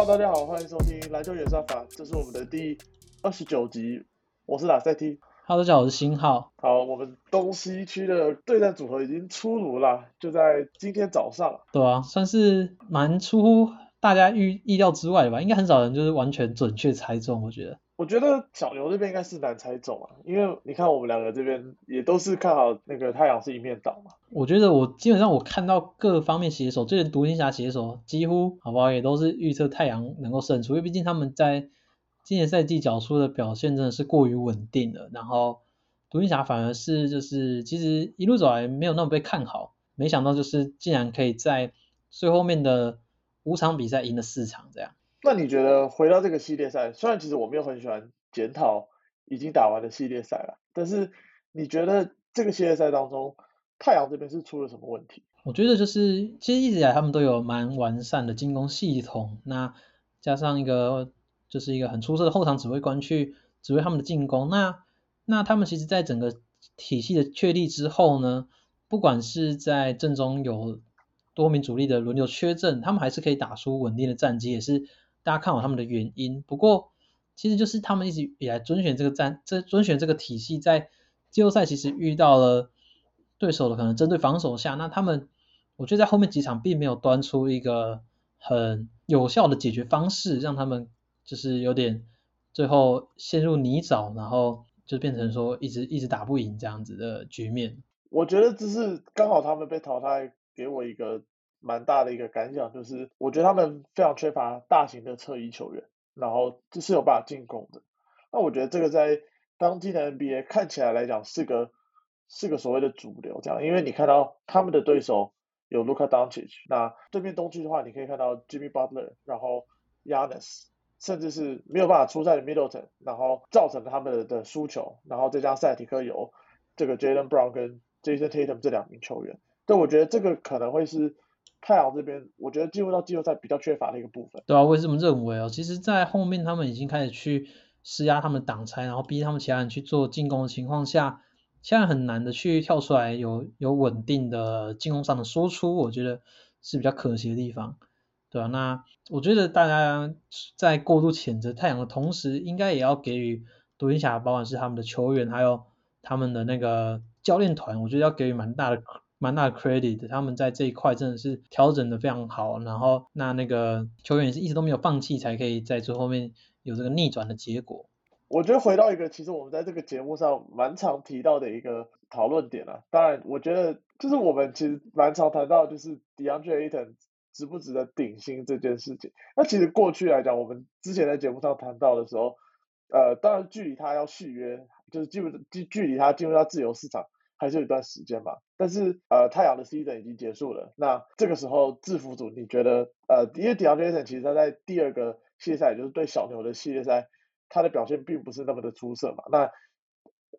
Hello，大家好，欢迎收听篮球演算法，这是我们的第二十九集，我是拉塞 T。Hello，大家好，我是新浩。好，我们东西区的对战组合已经出炉了，就在今天早上。对啊，算是蛮出乎大家预意料之外的吧，应该很少人就是完全准确猜中，我觉得。我觉得小牛这边应该是难猜中啊，因为你看我们两个这边也都是看好那个太阳是一面倒嘛。我觉得我基本上我看到各方面写手，就连独行侠写手几乎好不好也都是预测太阳能够胜出，因为毕竟他们在今年赛季缴出的表现真的是过于稳定了，然后独行侠反而是就是其实一路走来没有那么被看好，没想到就是竟然可以在最后面的五场比赛赢了四场这样。那你觉得回到这个系列赛，虽然其实我没有很喜欢检讨已经打完的系列赛了，但是你觉得这个系列赛当中，太阳这边是出了什么问题？我觉得就是其实一直以来他们都有蛮完善的进攻系统，那加上一个就是一个很出色的后场指挥官去指挥他们的进攻，那那他们其实在整个体系的确立之后呢，不管是在阵中有多名主力的轮流缺阵，他们还是可以打出稳定的战绩，也是大家看好他们的原因。不过其实就是他们一直以来遵循这个战，这遵循这个体系，在季后赛其实遇到了对手的可能针对防守下，那他们我觉得在后面几场并没有端出一个很有效的解决方式，让他们就是有点最后陷入泥沼，然后就变成说一直一直打不赢这样子的局面。我觉得这是刚好他们被淘汰，给我一个蛮大的一个感想，就是我觉得他们非常缺乏大型的侧翼球员，然后这是有办法进攻的。那我觉得这个在当今的 NBA 看起来来讲是个是个所谓的主流，这样，因为你看到他们的对手有 Luka Doncic，那对面东区的话，你可以看到 Jimmy Butler，然后 Yanis，甚至是没有办法出赛的 Middleton，然后造成他们的输球，然后再加上塞提克有这个 Jalen Brown 跟 Jason Tatum 这两名球员，但我觉得这个可能会是太阳这边，我觉得进入到季后赛比较缺乏的一个部分。对啊，我也这么认为哦。其实，在后面他们已经开始去施压他们挡拆，然后逼他们其他人去做进攻的情况下，现在很难的去跳出来有有稳定的进攻上的输出，我觉得是比较可惜的地方。对啊，那我觉得大家在过度谴责太阳的同时，应该也要给予独行侠，不管是他们的球员，还有他们的那个教练团，我觉得要给予蛮大的蛮大的 credit，他们在这一块真的是调整的非常好，然后那那个球员也是一直都没有放弃，才可以在最后面有这个逆转的结果。我觉得回到一个其实我们在这个节目上蛮常提到的一个讨论点啊，当然我觉得就是我们其实蛮常谈到就是 DeAndre Ayton 值不值得顶薪这件事情。那其实过去来讲，我们之前在节目上谈到的时候，呃，当然距离他要续约，就是基本距距离他进入到自由市场还是有一段时间嘛。但是呃，太阳的 season 已经结束了，那这个时候制服组你觉得呃，因为 DeAndre a n 其实他在第二个系列赛，就是对小牛的系列赛。他的表现并不是那么的出色嘛，那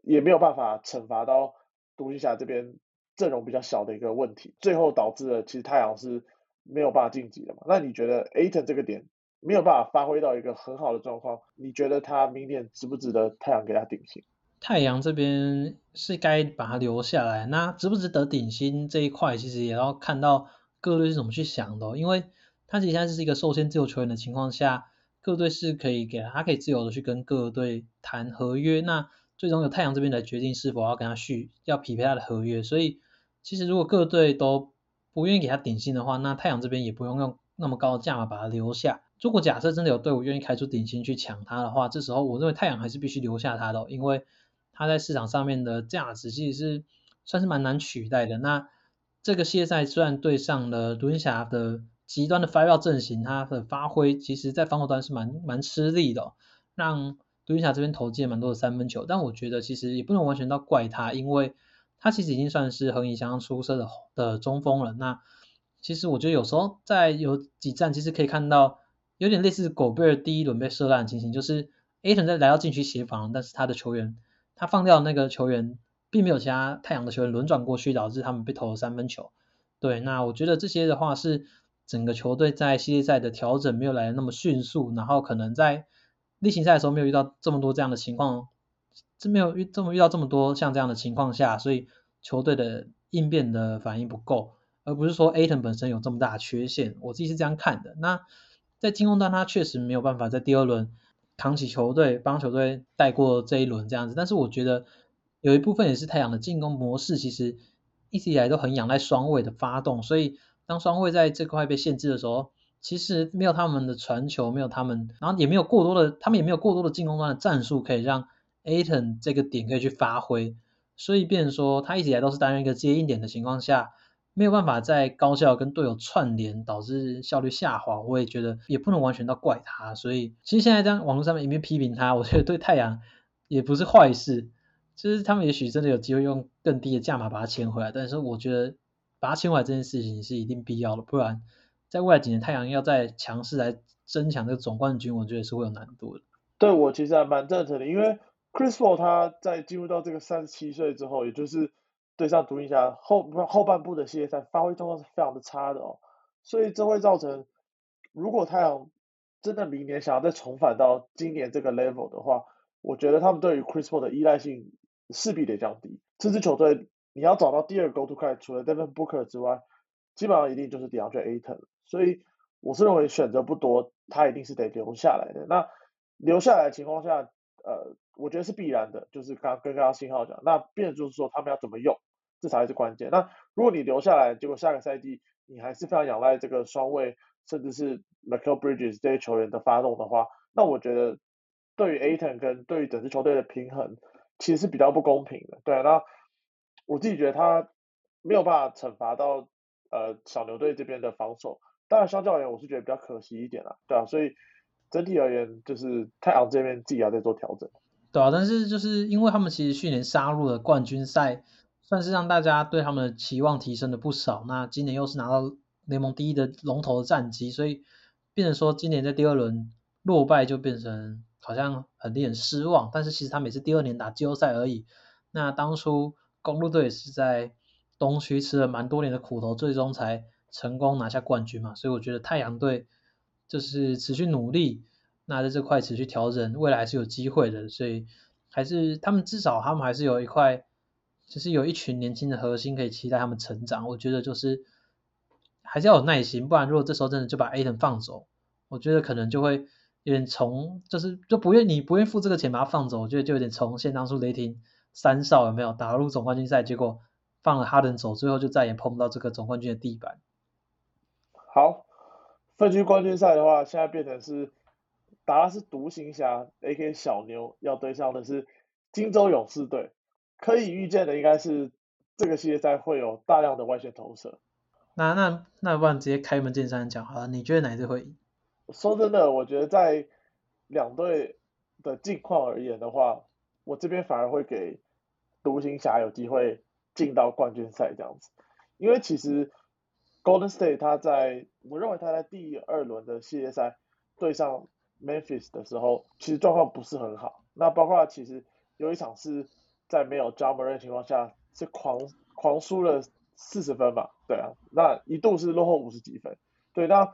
也没有办法惩罚到独行侠这边阵容比较小的一个问题，最后导致了其实太阳是没有办法晋级的嘛。那你觉得 Aton 这个点没有办法发挥到一个很好的状况，你觉得他明年值不值得太阳给他顶薪？太阳这边是该把他留下来，那值不值得顶薪这一块，其实也要看到各队是怎么去想的、因为他其实现在是一个受限自由球员的情况下。各队是可以给他，可以自由的去跟各队谈合约，那最终由太阳这边来决定是否要跟他续，要匹配他的合约。所以其实如果各队都不愿意给他顶薪的话，那太阳这边也不用用那么高的价码把他留下。如果假设真的有队伍愿意开出顶薪去抢他的话，这时候我认为太阳还是必须留下他的，因为他在市场上面的价值其实是算是蛮难取代的。那这个系列赛虽然对上了独行侠的。极端的 five out 阵型，他的发挥其实在防守端是蛮蛮吃力的、让独行侠这边投进蛮多的三分球。但我觉得其实也不能完全到怪他，因为他其实已经算是横移相当出色的的中锋了。那其实我觉得有时候在有几站，其实可以看到有点类似狗贝尔第一轮被射烂的情形，就是 A 城在来到禁区协防，但是他的球员他放掉那个球员，并没有其他太阳的球员轮转过去，导致他们被投了三分球。对，那我觉得这些的话是。整个球队在系列赛的调整没有来的那么迅速，然后可能在例行赛的时候没有遇到这么多这样的情况，这没有遇这么遇到这么多像这样的情况下，所以球队的应变的反应不够，而不是说 Aton 本身有这么大的缺陷，我自己是这样看的。那在进攻端他确实没有办法在第二轮扛起球队，帮球队带过这一轮这样子。但是我觉得有一部分也是太阳的进攻模式，其实一直以来都很仰赖双位的发动，所以当双卫在这块被限制的时候，其实没有他们的传球，没有他们，然后也没有过多的，他们也没有过多的进攻端的战术可以让 Aton 这个点可以去发挥，所以变成说他一直以来都是担任一个接应点的情况下。没有办法在高效跟队友串联，导致效率下滑。我也觉得也不能完全都怪他，所以其实现在在网络上面一面批评他，我觉得对太阳也不是坏事。就是他们也许真的有机会用更低的价码把他签回来，但是我觉得把他签回来这件事情是一定必要的，不然在未来几年太阳要再强势来争抢这个总冠军，我觉得是会有难度的。对我其实还蛮赞成的，因为 Chris Paul 他在进入到这个三十七岁之后，也就是对上独行侠后后半部的系列赛发挥状况是非常的差的哦，所以这会造成如果太阳真的明年想要再重返到今年这个 level 的话，我觉得他们对于 Chris Paul 的依赖性势必得降低。这支球队你要找到第二个 go to guy，除了 Devin Booker 之外，基本上一定就是 DeAndre Ayton。所以我是认为选择不多，他一定是得留下来的。那留下来的情况下，呃，我觉得是必然的，就是刚跟刚刚信号讲，那变就是说他们要怎么用。这才是关键。那如果你留下来，结果下个赛季你还是非常仰赖这个双位，甚至是 Michael Bridges 这些球员的发动的话，那我觉得对于 Aton 跟对于整支球队的平衡其实是比较不公平的。对，那我自己觉得他没有办法惩罚到呃小牛队这边的防守。当然，相较而言，我是觉得比较可惜一点啦。对啊，所以整体而言，就是太阳这边自己要再做调整。对啊，但是就是因为他们其实去年杀入了冠军赛。算是让大家对他们的期望提升了不少。那今年又是拿到联盟第一的龙头的战绩，所以变成说今年在第二轮落败就变成好像很令人失望。但是其实他每次第二年打季后赛而已。那当初公路队是在东区吃了蛮多年的苦头，最终才成功拿下冠军嘛。所以我觉得太阳队就是持续努力，那在这块持续调整，未来还是有机会的。所以还是他们至少他们还是有一块。就是有一群年轻的核心可以期待他们成长，我觉得就是还是要有耐心，不然如果这时候真的就把 A 腾放走，我觉得可能就会有点从就是就不愿你不愿付这个钱把他放走，我觉得就有点重现当初雷霆三少有没有打入总冠军赛，结果放了哈登走，最后就再也碰不到这个总冠军的地板。好，分区冠军赛的话，现在变成是达拉斯独行侠 A.K. 小牛要对上的是金州勇士队。可以预见的应该是这个系列赛会有大量的外线投射。那那那不然直接开门见山讲好了，你觉得哪队会赢？说真的，我觉得在两队的近况而言的话，我这边反而会给独行侠有机会进到冠军赛这样子。因为其实 Golden State 他在我认为他在第二轮的系列赛对上 Memphis 的时候，其实状况不是很好。那包括其实有一场是。在没有 j a m a r 的情况下，是狂狂输了四十分吧？对啊，那一度是落后五十几分。对，那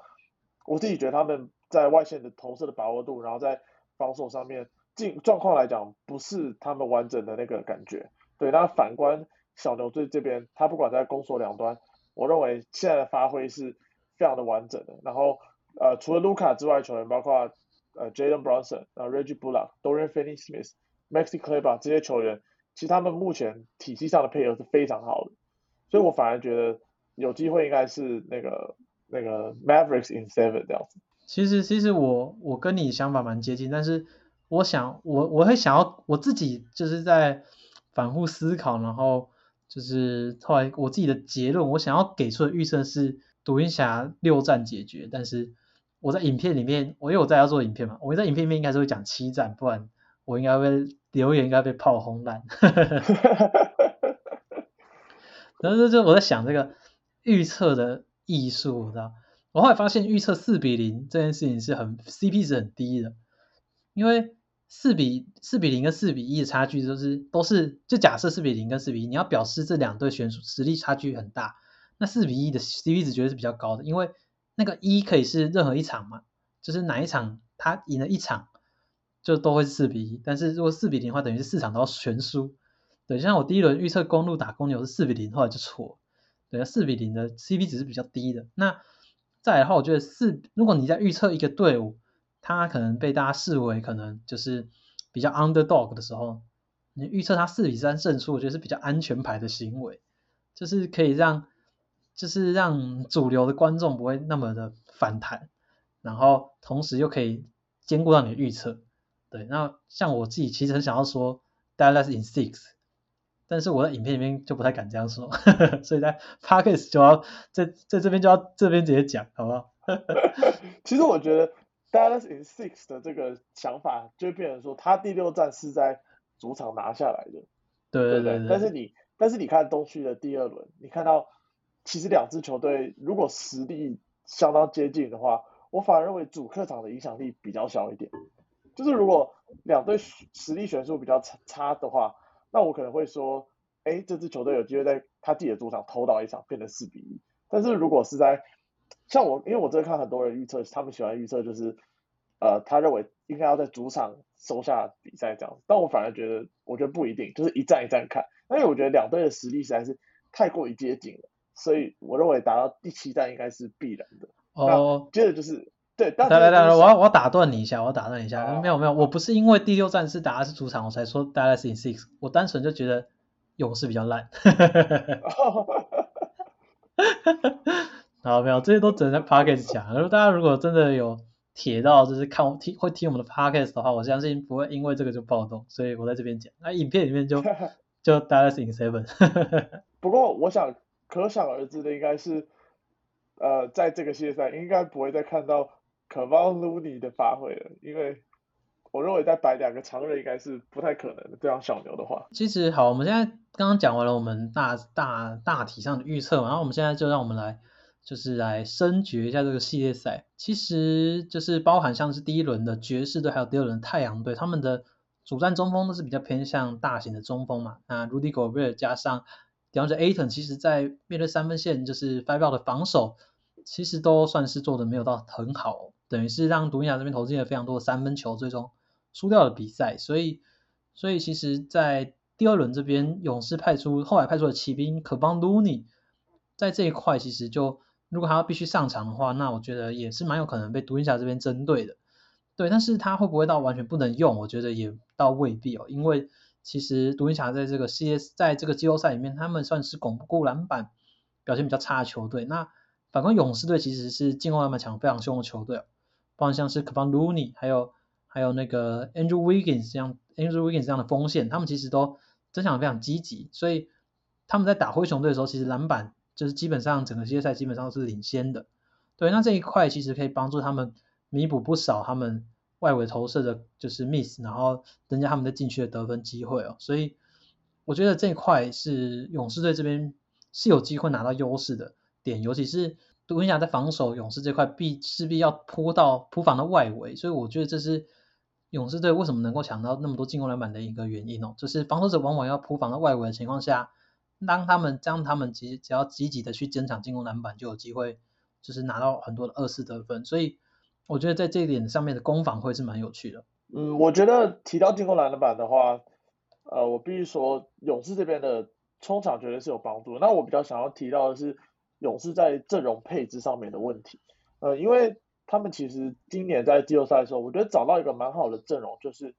我自己觉得他们在外线的投射的把握度，然后在防守上面，进状况来讲，不是他们完整的那个感觉。对，那反观小牛队这边，他不管在攻守两端，我认为现在的发挥是非常的完整的。然后，呃，除了卢卡之外，球员包括呃 Jaden Brunson、呃 Reggie Bullock、Dorian Finney-Smith、Maxi Kleber 这些球员。其实他们目前体系上的配合是非常好的，所以我反而觉得有机会应该是那个那个 Mavericks in seven 这样子。其实其实我我跟你想法蛮接近，但是我想我我会想要我自己就是在反复思考，然后就是后来我自己的结论，我想要给出的预测是独行侠六战解决，但是我在影片里面，我因为我在要做影片嘛，我在影片里面应该是会讲七战，不然我应该会。留言应该被炮轰烂，然后就我在想这个预测的艺术，知道？我后来发现预测四比零这件事情是很 CP 值很低的，因为四比四比零跟四比一的差距都是都是就假设四比零跟四比一，你要表示这两队选手实力差距很大，那四比一的 CP 值绝对是比较高的，因为那个一可以是任何一场嘛，就是哪一场他赢了一场。就都会是四比一，但是如果四比零的话，等于是四场都要全输。对，像我第一轮预测公路打公牛是四比零，后来就错了。对，四比零的 CP 值是比较低的。那再来的话，我觉得四，如果你在预测一个队伍，他可能被大家视为可能就是比较 underdog 的时候，你预测他四比三胜出，我觉得是比较安全牌的行为，就是可以让，就是让主流的观众不会那么的反弹，然后同时又可以兼顾到你的预测。对，那像我自己其实很想要说 Dallas in six。但是我在影片里面就不太敢这样说，所以在 podcast 就要在在这边就要这边直接讲，好不好？其实我觉得 Dallas in six 的这个想法，就变成说他第六战是在主场拿下来的，对对对。但是你但是你看东区的第二轮，你看到其实两支球队如果实力相当接近的话，我反而认为主客场的影响力比较小一点。就是如果两队实力悬殊比较差差的话。那我可能会说，哎，这支球队有机会在他自己的主场偷到一场，变成四比一。但是如果是在像我，因为我真的看很多人预测，他们喜欢预测就是，呃，他认为应该要在主场收下比赛这样。但我反而觉得，我觉得不一定，就是一战一战看。因为我觉得两队的实力实在是太过于接近了，所以我认为打到第七战应该是必然的。哦，接着就是。对，来来来，我要我要打断你一下，我要打断你一下，没有没有，我不是因为第六战是打的是主场，我才说 Dallas in six，我单纯就觉得勇士比较烂。好，没有，这些都只能在 podcast 讲。如果大家如果真的有铁到就是看听会听我们的 podcast 的话，我相信不会因为这个就暴动，所以我在这边讲。那影片里面就 就 Dallas in seven。不过我想可想而知的应该是，呃，在这个系列赛应该不会再看到。可望卢尼的发挥了，因为我认为再摆两个常人应该是不太可能的。这样小牛的话，其实好，我们现在刚刚讲完了我们大大大体上的预测嘛，然后我们现在就让我们来就是来深掘一下这个系列赛。其实就是包含像是第一轮的爵士队，还有第二轮太阳队，他们的主战中锋都是比较偏向大型的中锋嘛。那 Rudy Gobert 加上 DeAndre Ayton，其实在面对三分线就是 Five Out 的防守，其实都算是做的没有到很好。等于是让独行侠这边投进了非常多的三分球，最终输掉了比赛。所以，所以其实，在第二轮这边，勇士派出后来派出的骑兵可帮卢尼，在这一块其实就如果他要必须上场的话，那我觉得也是蛮有可能被独行侠这边针对的。对，但是他会不会到完全不能用？我觉得也倒未必哦，因为其实独行侠在这个 CS 在这个季后赛里面，他们算是巩固篮板表现比较差的球队。那反观勇士队其实是进攻篮板强非常凶的球队哦。包括像是 k e v n Looney，还有还有那个 Andrew Wiggins 这样 Andrew Wiggins 这样的锋线，他们其实都增强非常积极，所以他们在打灰熊队的时候，其实篮板就是基本上整个系列赛基本上都是领先的。对，那这一块其实可以帮助他们弥补不少他们外围投射的就是 miss，然后增加他们在禁区的得分机会哦。所以我觉得这一块是勇士队这边是有机会拿到优势的点，尤其是。独行侠在防守勇士这块必势必要扑到扑防的外围，所以我觉得这是勇士队为什么能够抢到那么多进攻篮板的一个原因哦，就是防守者往往要扑防到外围的情况下，当他们将他们其实只要积极的去争抢进攻篮板，就有机会就是拿到很多的二次得分，所以我觉得在这一点上面的攻防会是蛮有趣的。嗯，我觉得提到进攻篮板的话，呃，我必须说勇士这边的冲场绝对是有帮助。那我比较想要提到的是。勇士在阵容配置上面的问题，呃，因为他们其实今年在季后赛的时候，我觉得找到一个蛮好的阵容，就是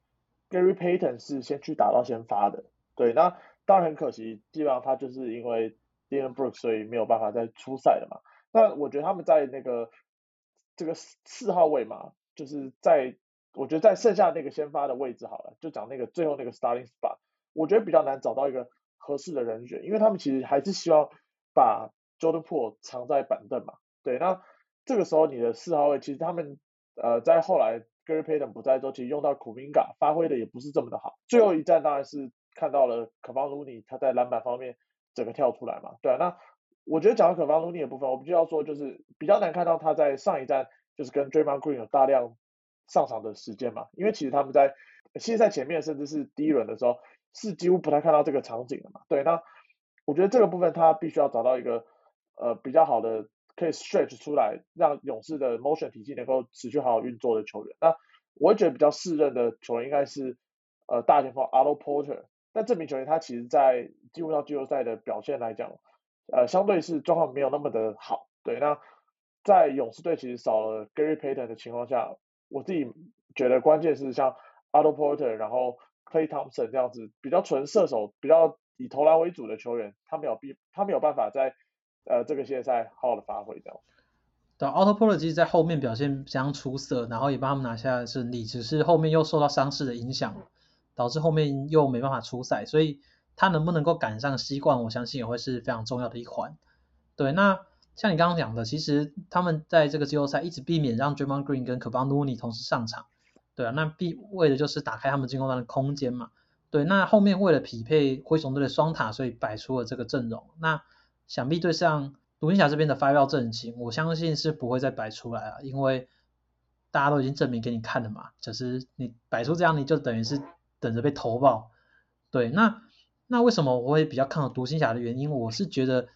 Gary Payton 是先去打到先发的，对，那当然很可惜，基本上他就是因为 Dylan Brooks 所以没有办法再出赛了嘛。那我觉得他们在那个这个四号位嘛，就是在我觉得在剩下那个先发的位置好了，就讲那个最后那个 starting spot，我觉得比较难找到一个合适的人选，因为他们其实还是希望把 Jordan Po 藏在板凳嘛，对，那这个时候你的四号位其实他们呃在后来 Gary Payton 不在之后，其实用到 Kuminga 发挥的也不是这么的好。最后一战当然是看到了 k a v a n Looney 他在篮板方面整个跳出来嘛，对啊，那我觉得讲到 k a v a n Looney 的部分，我们就要说就是比较难看到他在上一站就是跟 Draymond Green 有大量上场的时间嘛，因为其实他们在系列赛前面甚至是第一轮的时候是几乎不太看到这个场景的嘛，对，那我觉得这个部分他必须要找到一个。呃，比较好的可以 stretch 出来，让勇士的 motion 体系能够持续好好运作的球员。那我觉得比较适任的球员应该是呃大前锋 Otto Porter。那这名球员他其实在进入到季后赛的表现来讲，呃，相对是状况没有那么的好。对，那在勇士队其实少了 Gary Payton 的情况下，我自己觉得关键是像 Otto Porter，然后 Clay Thompson 这样子比较纯射手、比较以投篮为主的球员，他没有必他没有办法在呃这个系列赛好好的发挥掉。对，Otto Porter 其实在后面表现相当出色，然后也帮他们拿下胜利，只是后面又受到伤势的影响，导致后面又没办法出赛，所以他能不能够赶上西冠，我相信也会是非常重要的一环。对，那像你刚刚讲的，其实他们在这个季后赛一直避免让 Draymond Green 跟 Kevon l o n e 同时上场，对啊，那必为的就是打开他们进攻端的空间嘛。对，那后面为了匹配灰熊队的双塔，所以摆出了这个阵容。那想必对上独行侠这边的发票阵型，我相信是不会再摆出来了，因为大家都已经证明给你看了嘛。只是你摆出这样，你就等于是等着被投爆。对，那那为什么我会比较看好独行侠的原因？我是觉得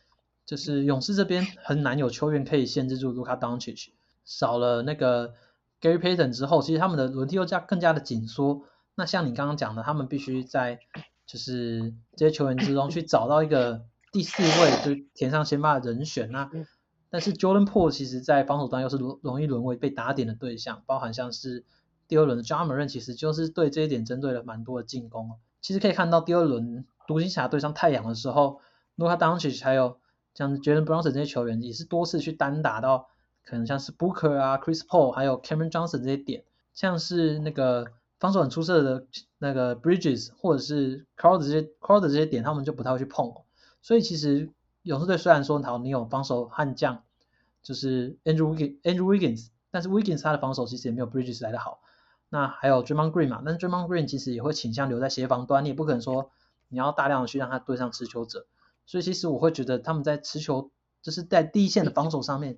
就是勇士这边很难有球员可以限制住卢卡· c i c 少了那个 Gary Payton 之后，其实他们的轮替又加更加的紧缩。那像你刚刚讲的，他们必须在就是这些球员之中去找到一个。第四位就填上先发的人选，那但是 Jordan Po 其实在防守端又是容容易沦为被打点的对象，包含像是第二轮的 j a m a r n 其实就是对这一点针对了蛮多的进攻。其实可以看到第二轮独行侠对上太阳的时候，Luka Doncic 还有像 Jalen Brunson 这些球员也是多次去单打到可能像是 Booker 啊、Chris Paul 还有 Cameron Johnson 这些点，像是那个防守很出色的那个 Bridges 或者是 Crowder 这些 Crowder 这些点，他们就不太会去碰。所以其实勇士队虽然说好你有防守悍将，就是 Andrew Andrew Wiggins，但是 Wiggins 他的防守其实也没有 Bridges 来的好。那还有 Dream on Green 嘛，但是 Dream on Green 其实也会倾向留在协防端，你也不可能说你要大量的去让他对上持球者。所以其实我会觉得他们在持球就是在第一线的防守上面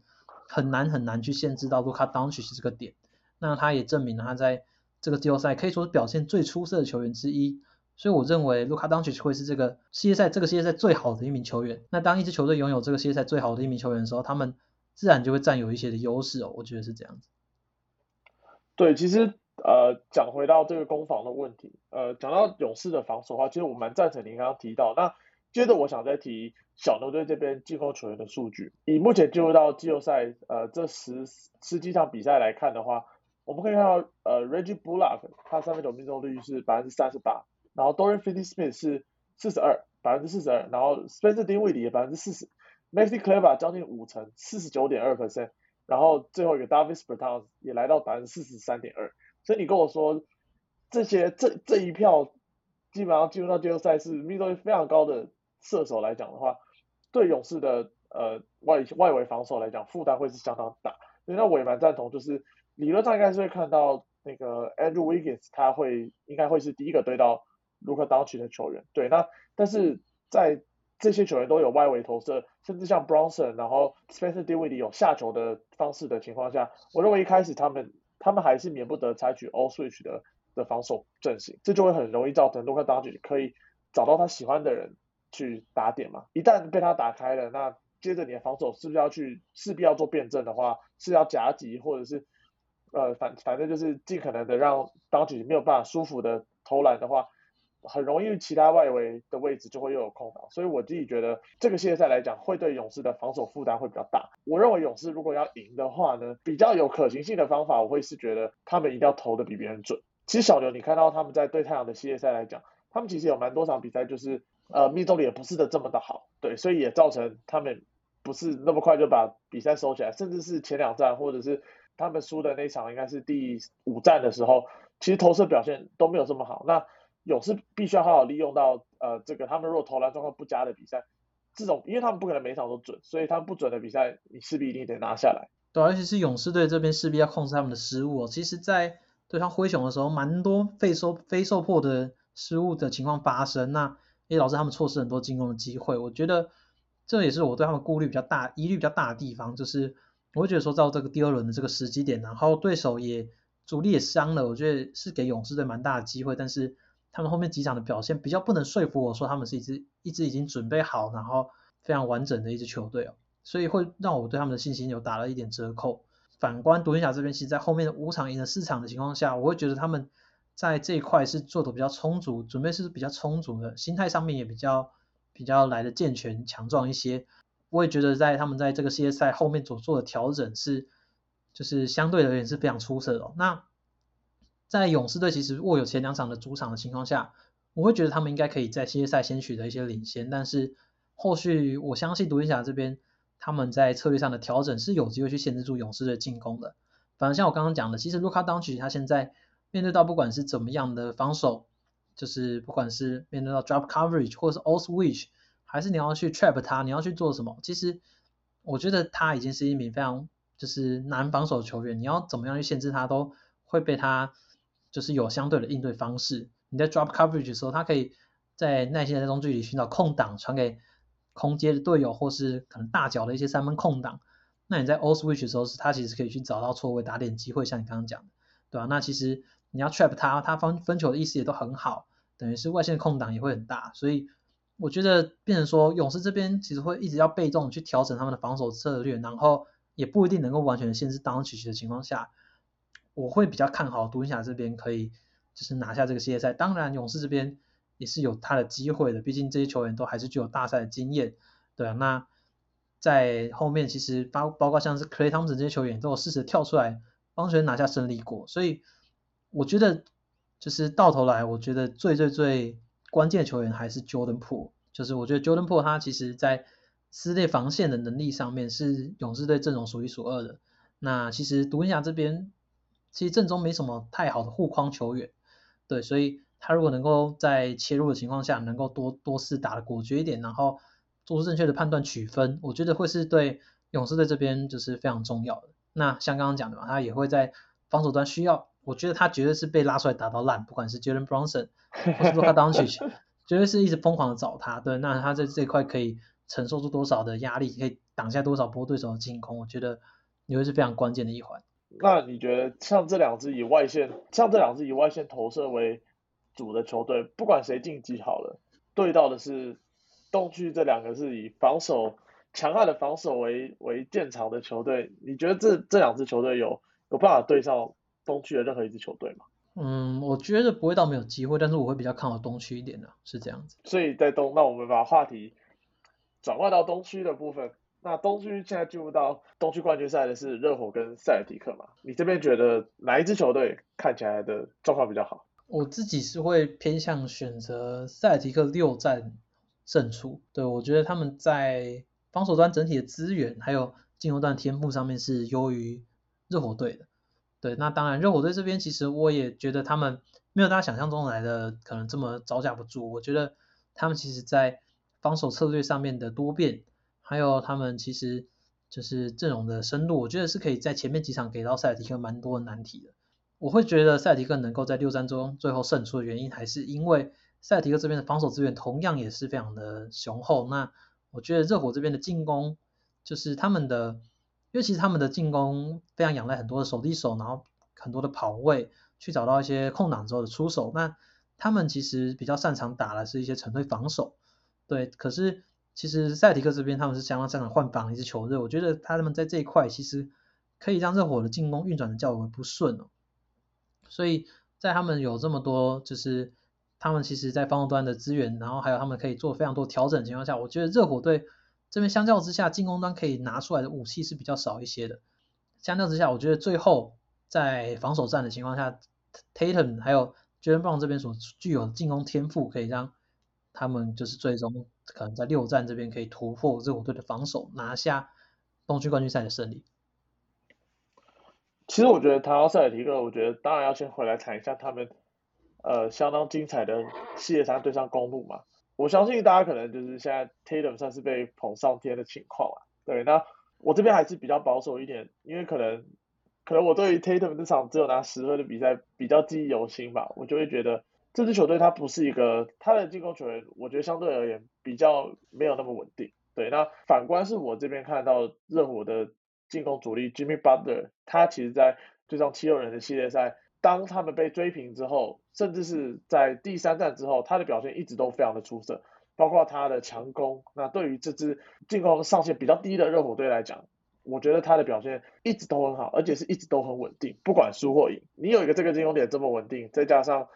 很难很难去限制到 Luka Doncic 这个点。那他也证明了他在这个季后赛可以说是表现最出色的球员之一。所以我认为卢卡·当奇会是这个世界赛这个世界赛最好的一名球员。那当一支球队拥有这个世界赛最好的一名球员的时候，他们自然就会占有一些的优势哦。我觉得是这样子。对，其实呃，讲回到这个攻防的问题，呃，讲到勇士的防守的话，其实我蛮赞成您刚刚提到。那接着我想再提小牛队这边进攻球员的数据。以目前进入到季后赛呃这十十几场比赛来看的话，我们可以看到呃，Reggie Bullock 他三分球命中率是百分之三十八。然后 Dorian Finney-Smith 是四十二，百分之四十二，然后 Spencer Dinwiddie 也百分之四十，Maxi Kleber 将近五成，四十九点二 percent，然后最后一个 Davis Bertans 也来到百分之四十三点二，所以你跟我说这些这这一票基本上进入到季后赛是命中率非常高的射手来讲的话，对勇士的呃外外围防守来讲负担会是相当大，所以那我也蛮赞同，就是理论上应该是会看到那个 Andrew Wiggins 他会应该会是第一个对到。卢克当起的球员，对，那但是在这些球员都有外围投射，甚至像 Bronson，然后 Spencer Dinwiddie 有下球的方式的情况下，我认为一开始他们他们还是免不得采取 All Switch 的的防守阵型，这就会很容易造成洛克当局可以找到他喜欢的人去打点嘛。一旦被他打开了，那接着你的防守是不是要去势必要做辩证的话，是要夹击或者是呃反反正就是尽可能的让当局没有办法舒服的投篮的话。很容易，其他外围的位置就会又有空档，所以我自己觉得这个系列赛来讲，会对勇士的防守负担会比较大。我认为勇士如果要赢的话呢，比较有可行性的方法，我会是觉得他们一定要投的比别人准。其实小牛，你看到他们在对太阳的系列赛来讲，他们其实有蛮多场比赛就是呃命中率也不是的这么的好，对，所以也造成他们不是那么快就把比赛收起来，甚至是前两战或者是他们输的那场应该是第五战的时候，其实投射表现都没有这么好。那勇士必须要好好利用到呃这个他们如果投篮状况不佳的比赛，这种因为他们不可能每场都准，所以他们不准的比赛，你势必一定得拿下来。对，而且是勇士队这边势必要控制他们的失误。其实，在对上灰熊的时候，蛮多非受非受迫的失误的情况发生，那也导致他们错失很多进攻的机会。我觉得这也是我对他们顾虑比较大、疑虑比较大的地方，就是我会觉得说到这个第二轮的这个时机点，然后对手也主力也伤了，我觉得是给勇士队蛮大的机会，但是。他们后面几场的表现比较不能说服我说他们是一支一支已经准备好然后非常完整的一支球队哦，所以会让我对他们的信心有打了一点折扣。反观独行侠这边，其实在后面的五场赢了四场的情况下，我会觉得他们在这一块是做的比较充足，准备是比较充足的，心态上面也比较比较来的健全强壮一些。我也觉得在他们在这个系列赛后面所做的调整是，就是相对而言是非常出色的。那在勇士队其实握有前两场的主场的情况下，我会觉得他们应该可以在系列赛先取得一些领先，但是后续我相信独行侠这边他们在策略上的调整是有机会去限制住勇士队进攻的。反正像我刚刚讲的，其实卢卡当曲他现在面对到不管是怎么样的防守，就是不管是面对到 drop coverage 或者是 all switch，还是你要去 trap 他，你要去做什么，其实我觉得他已经是一名非常就是难防守球员，你要怎么样去限制他，都会被他就是有相对的应对方式。你在 drop coverage 的时候，他可以在耐心的中距离寻找空档，传给空接的队友，或是可能大脚的一些三分空档。那你在 all switch 的时候，是他其实可以去找到错位打点机会，像你刚刚讲的，对吧？那其实你要 trap 他，他分分球的意思也都很好，等于是外线的空档也会很大，所以我觉得变成说勇士这边其实会一直要被动去调整他们的防守策略，然后也不一定能够完全的限制当曲奇的情况下，我会比较看好独行侠这边可以就是拿下这个系列赛。当然勇士这边也是有他的机会的，毕竟这些球员都还是具有大赛的经验，对啊，那。在后面其实包包括像是 Clay Thompson 这些球员都有适时跳出来帮球队拿下胜利过，所以我觉得就是到头来，我觉得最最最关键球员还是 Jordan Po，就是我觉得 Jordan Po 他其实在撕裂防线的能力上面是勇士队阵容数一数二的。那其实独行侠这边其实正中没什么太好的护框球员，对，所以他如果能够在切入的情况下能够多多次打的果决一点，然后。做出正确的判断取分，我觉得会是对勇士队这边就是非常重要的。那像刚刚讲的嘛，他也会在防守端需要，我觉得他绝对是被拉出来打到烂，不管是 Jalen Brunson 或是 Luka Doncic，绝对是一直疯狂的找他。对，那他在这块可以承受住多少的压力，可以挡下多少波对手的进攻，我觉得也会是非常关键的一环。那你觉得像这两支以外线，像这两支以外线投射为主的球队，不管谁晋级好了，对到的是？东区这两个是以防守强悍的防守为为建长的球队，你觉得这这两支球队有有办法对上东区的任何一支球队吗？嗯，我觉得不会到没有机会，但是我会比较看好东区一点的，是这样子。所以在东，那我们把话题转换到东区的部分。那东区现在进入到东区冠军赛的是热火跟塞尔提克嘛？你这边觉得哪一支球队看起来的状况比较好？我自己是会偏向选择塞尔提克六战。胜出，对我觉得他们在防守端整体的资源还有进攻端天赋上面是优于热火队的。对，那当然热火队这边其实我也觉得他们没有大家想象中来的可能这么招架不住。我觉得他们其实在防守策略上面的多变，还有他们其实就是阵容的深度，我觉得是可以在前面几场给到塞尔提克蛮多的难题的。我会觉得塞尔提克能够在六战中最后胜出的原因，还是因为。塞尔提克这边的防守资源同样也是非常的雄厚。那我觉得热火这边的进攻，就是他们的，因为其实他们的进攻非常仰赖很多的手递手，然后很多的跑位去找到一些空档之后的出手。那他们其实比较擅长打的是一些纯粹防守，对。可是其实塞尔提克这边他们是相当擅长换防一支球队，我觉得他们在这一块其实可以让热火的进攻运转的较为不顺哦。所以在他们有这么多就是。他们其实，在防守端的资源，然后还有他们可以做非常多调整的情况下，我觉得热火队这边相较之下，进攻端可以拿出来的武器是比较少一些的。相较之下，我觉得最后在防守战的情况下，Tatum 还有 Jalen Brown 这边所具有的进攻天赋，可以让他们就是最终可能在六战这边可以突破热火队的防守，拿下东区冠军赛的胜利。其实我觉得谈到塞尔提克，我觉得当然要先回来谈一下他们。呃，相当精彩的系列赛对上公路嘛，我相信大家可能就是现在 Tatum 算是被捧上天的情况啊。对，那我这边还是比较保守一点，因为可能可能我对于 Tatum 这场只有拿十分的比赛比较记忆犹新吧，我就会觉得这支球队它不是一个他的进攻球员，我觉得相对而言比较没有那么稳定。对，那反观是我这边看到热火的进攻主力 Jimmy Butler，他其实在对上七六人的系列赛。当他们被追平之后，甚至是在第三战之后，他的表现一直都非常的出色，包括他的强攻。那对于这支进攻上限比较低的热火队来讲，我觉得他的表现一直都很好，而且是一直都很稳定，不管输或赢。你有一个这个进攻点这么稳定，再加上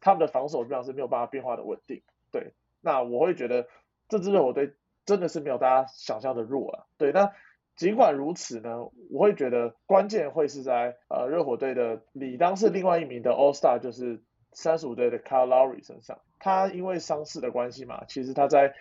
他们的防守基本上是没有办法变化的稳定。对，那我会觉得这支热火队真的是没有大家想象的弱啊。对，那尽管如此呢，我会觉得关键会是在呃热火队的理当是另外一名的 All Star，就是三十五队的 Kyle Lowry 身上。他因为伤势的关系嘛，其实他在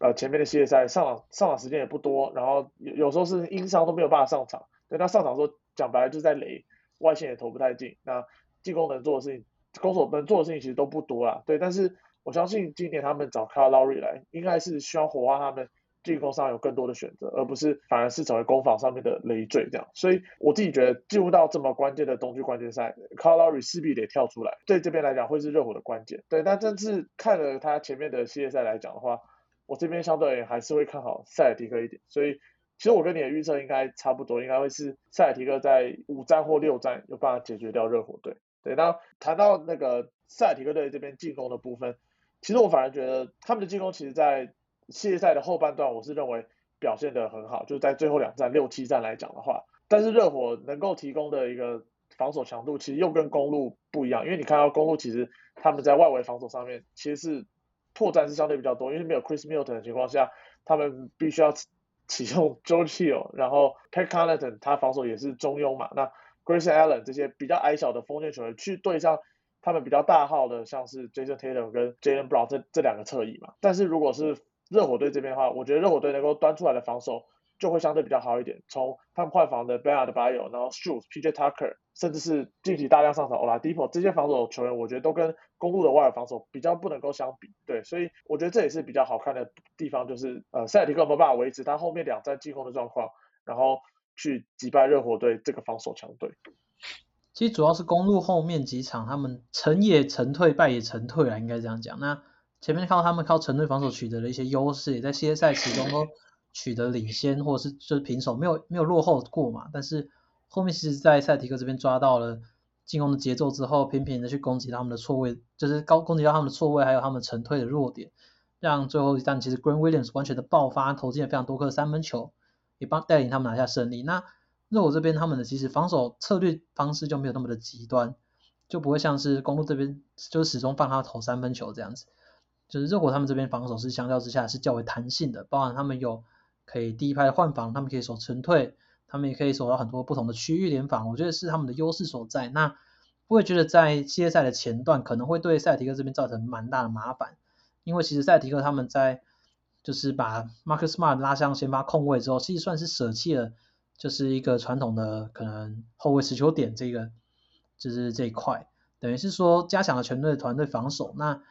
呃前面的系列赛上场上场时间也不多，然后有有时候是因伤都没有办法上场。对他上场时候讲白了就是在垒外线也投不太进，那进攻能做的事情，攻守能做的事情其实都不多啦。对，但是我相信今年他们找 Kyle Lowry 来，应该是希望火化他们。进攻上有更多的选择，而不是反而是成为攻防上面的累赘这样。所以我自己觉得进入到这么关键的东区关键赛 c a r l o r y 势必得跳出来，对这边来讲会是热火的关键。对，但这次看了他前面的系列赛来讲的话，我这边相对还是会看好塞尔提克一点。所以其实我跟你的预测应该差不多，应该会是塞尔提克在五战或六战有办法解决掉热火队。对，那谈到那个塞尔提克队这边进攻的部分，其实我反而觉得他们的进攻其实，在系列赛的后半段，我是认为表现的很好，就是在最后两战六七战来讲的话，但是热火能够提供的一个防守强度，其实又跟公路不一样，因为你看到公路其实他们在外围防守上面其实是破绽是相对比较多，因为没有 Chris Milton 的情况下，他们必须要启用 George Hill，然后 Pat Connaughton 他防守也是中庸嘛，那 Chris Allen 这些比较矮小的锋线球员去对上他们比较大号的，像是 Jason Tatum 跟 Jalen Brown 这这两个侧翼嘛，但是如果是热火队这边的话，我觉得热火队能够端出来的防守就会相对比较好一点。从他们换防的 Ben Adebayo，然后 Shoes、PJ Tucker，甚至是近期大量上场 Oladipo 这些防守球员，我觉得都跟公路的外围防守比较不能够相比。对，所以我觉得这也是比较好看的地方，就是呃塞尔提克没办法维持他后面两战进攻的状况，然后去击败热火队这个防守强队。其实主要是公路后面几场，他们成也成退，败也成退啊，应该这样讲。那前面看到他们靠成队防守取得了一些优势，也在系列赛始终都取得领先，或者是就是平手，没有没有落后过嘛。但是后面其实，在赛提克这边抓到了进攻的节奏之后，频频的去攻击他们的错位，就是高攻击到他们的错位，还有他们成退的弱点，让最后一战其实 Grant Williams 完全的爆发，投进了非常多颗三分球，也帮带领他们拿下胜利。那热火这边他们的其实防守策略方式就没有那么的极端，就不会像是公路这边就始终放他投三分球这样子。就是热火他们这边防守是相较之下是较为弹性的，包含他们有可以第一排换防，他们可以守沉退，他们也可以守到很多不同的区域联防，我觉得是他们的优势所在。那我也觉得在系列赛的前段可能会对赛提克这边造成蛮大的麻烦，因为其实赛提克他们在就是把 Marcus Smart 拉上先发控位之后，其实算是舍弃了就是一个传统的可能后卫持球点这个就是这一块，等于是说加强了全队的团队防守。那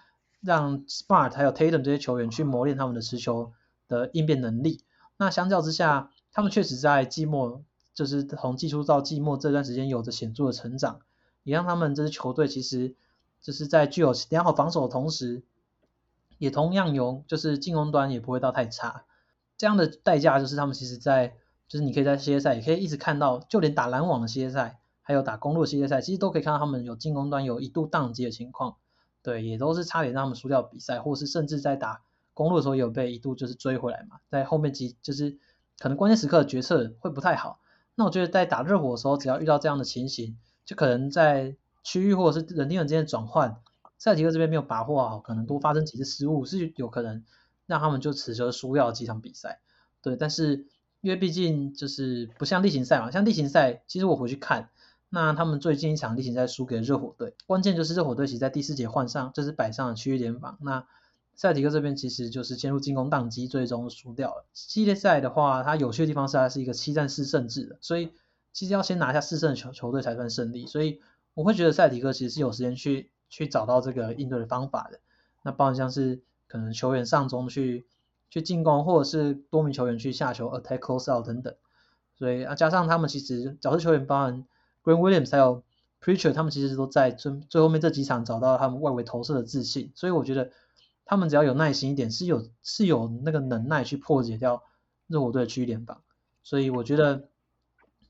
让 Smart 还有 Tatum 这些球员去磨练他们的持球的应变能力。那相较之下，他们确实在季末，就是从季初到季末这段时间有着显著的成长，也让他们这支球队其实就是在具有良好防守的同时，也同样有就是进攻端也不会到太差。这样的代价就是他们其实在就是你可以在系列赛也可以一直看到，就连打篮网的系列赛，还有打公路的系列赛，其实都可以看到他们有进攻端有一度宕机的情况。对，也都是差点让他们输掉比赛，或是甚至在打公路的时候有被一度就是追回来嘛，在后面几就是可能关键时刻的决策会不太好。那我觉得在打热火的时候，只要遇到这样的情形，就可能在区域或者是人盯人之间的转换，赛提克这边没有把握好，可能多发生几次失误，是有可能让他们就此时输掉几场比赛。对，但是因为毕竟就是不像例行赛嘛，像例行赛，其实我回去看。那他们最近一场例行赛输给热火队，关键就是热火队其实在第四节换上，就是摆上了区域联防。那塞提克这边其实就是陷入进攻宕机，最终输掉了。系列赛的话，它有趣的地方是它是一个七战四胜制的，所以其实要先拿下四胜的球球队才算胜利。所以我会觉得塞提克其实是有时间去去找到这个应对的方法的。那包含像是可能球员上中去去进攻，或者是多名球员去下球 attack close out 等等。所以啊，加上他们其实角色球员包含。Green Williams 还有 Preacher，他们其实都在最最后面这几场找到他们外围投射的自信，所以我觉得他们只要有耐心一点，是有是有那个能耐去破解掉热火队的区域联防。所以我觉得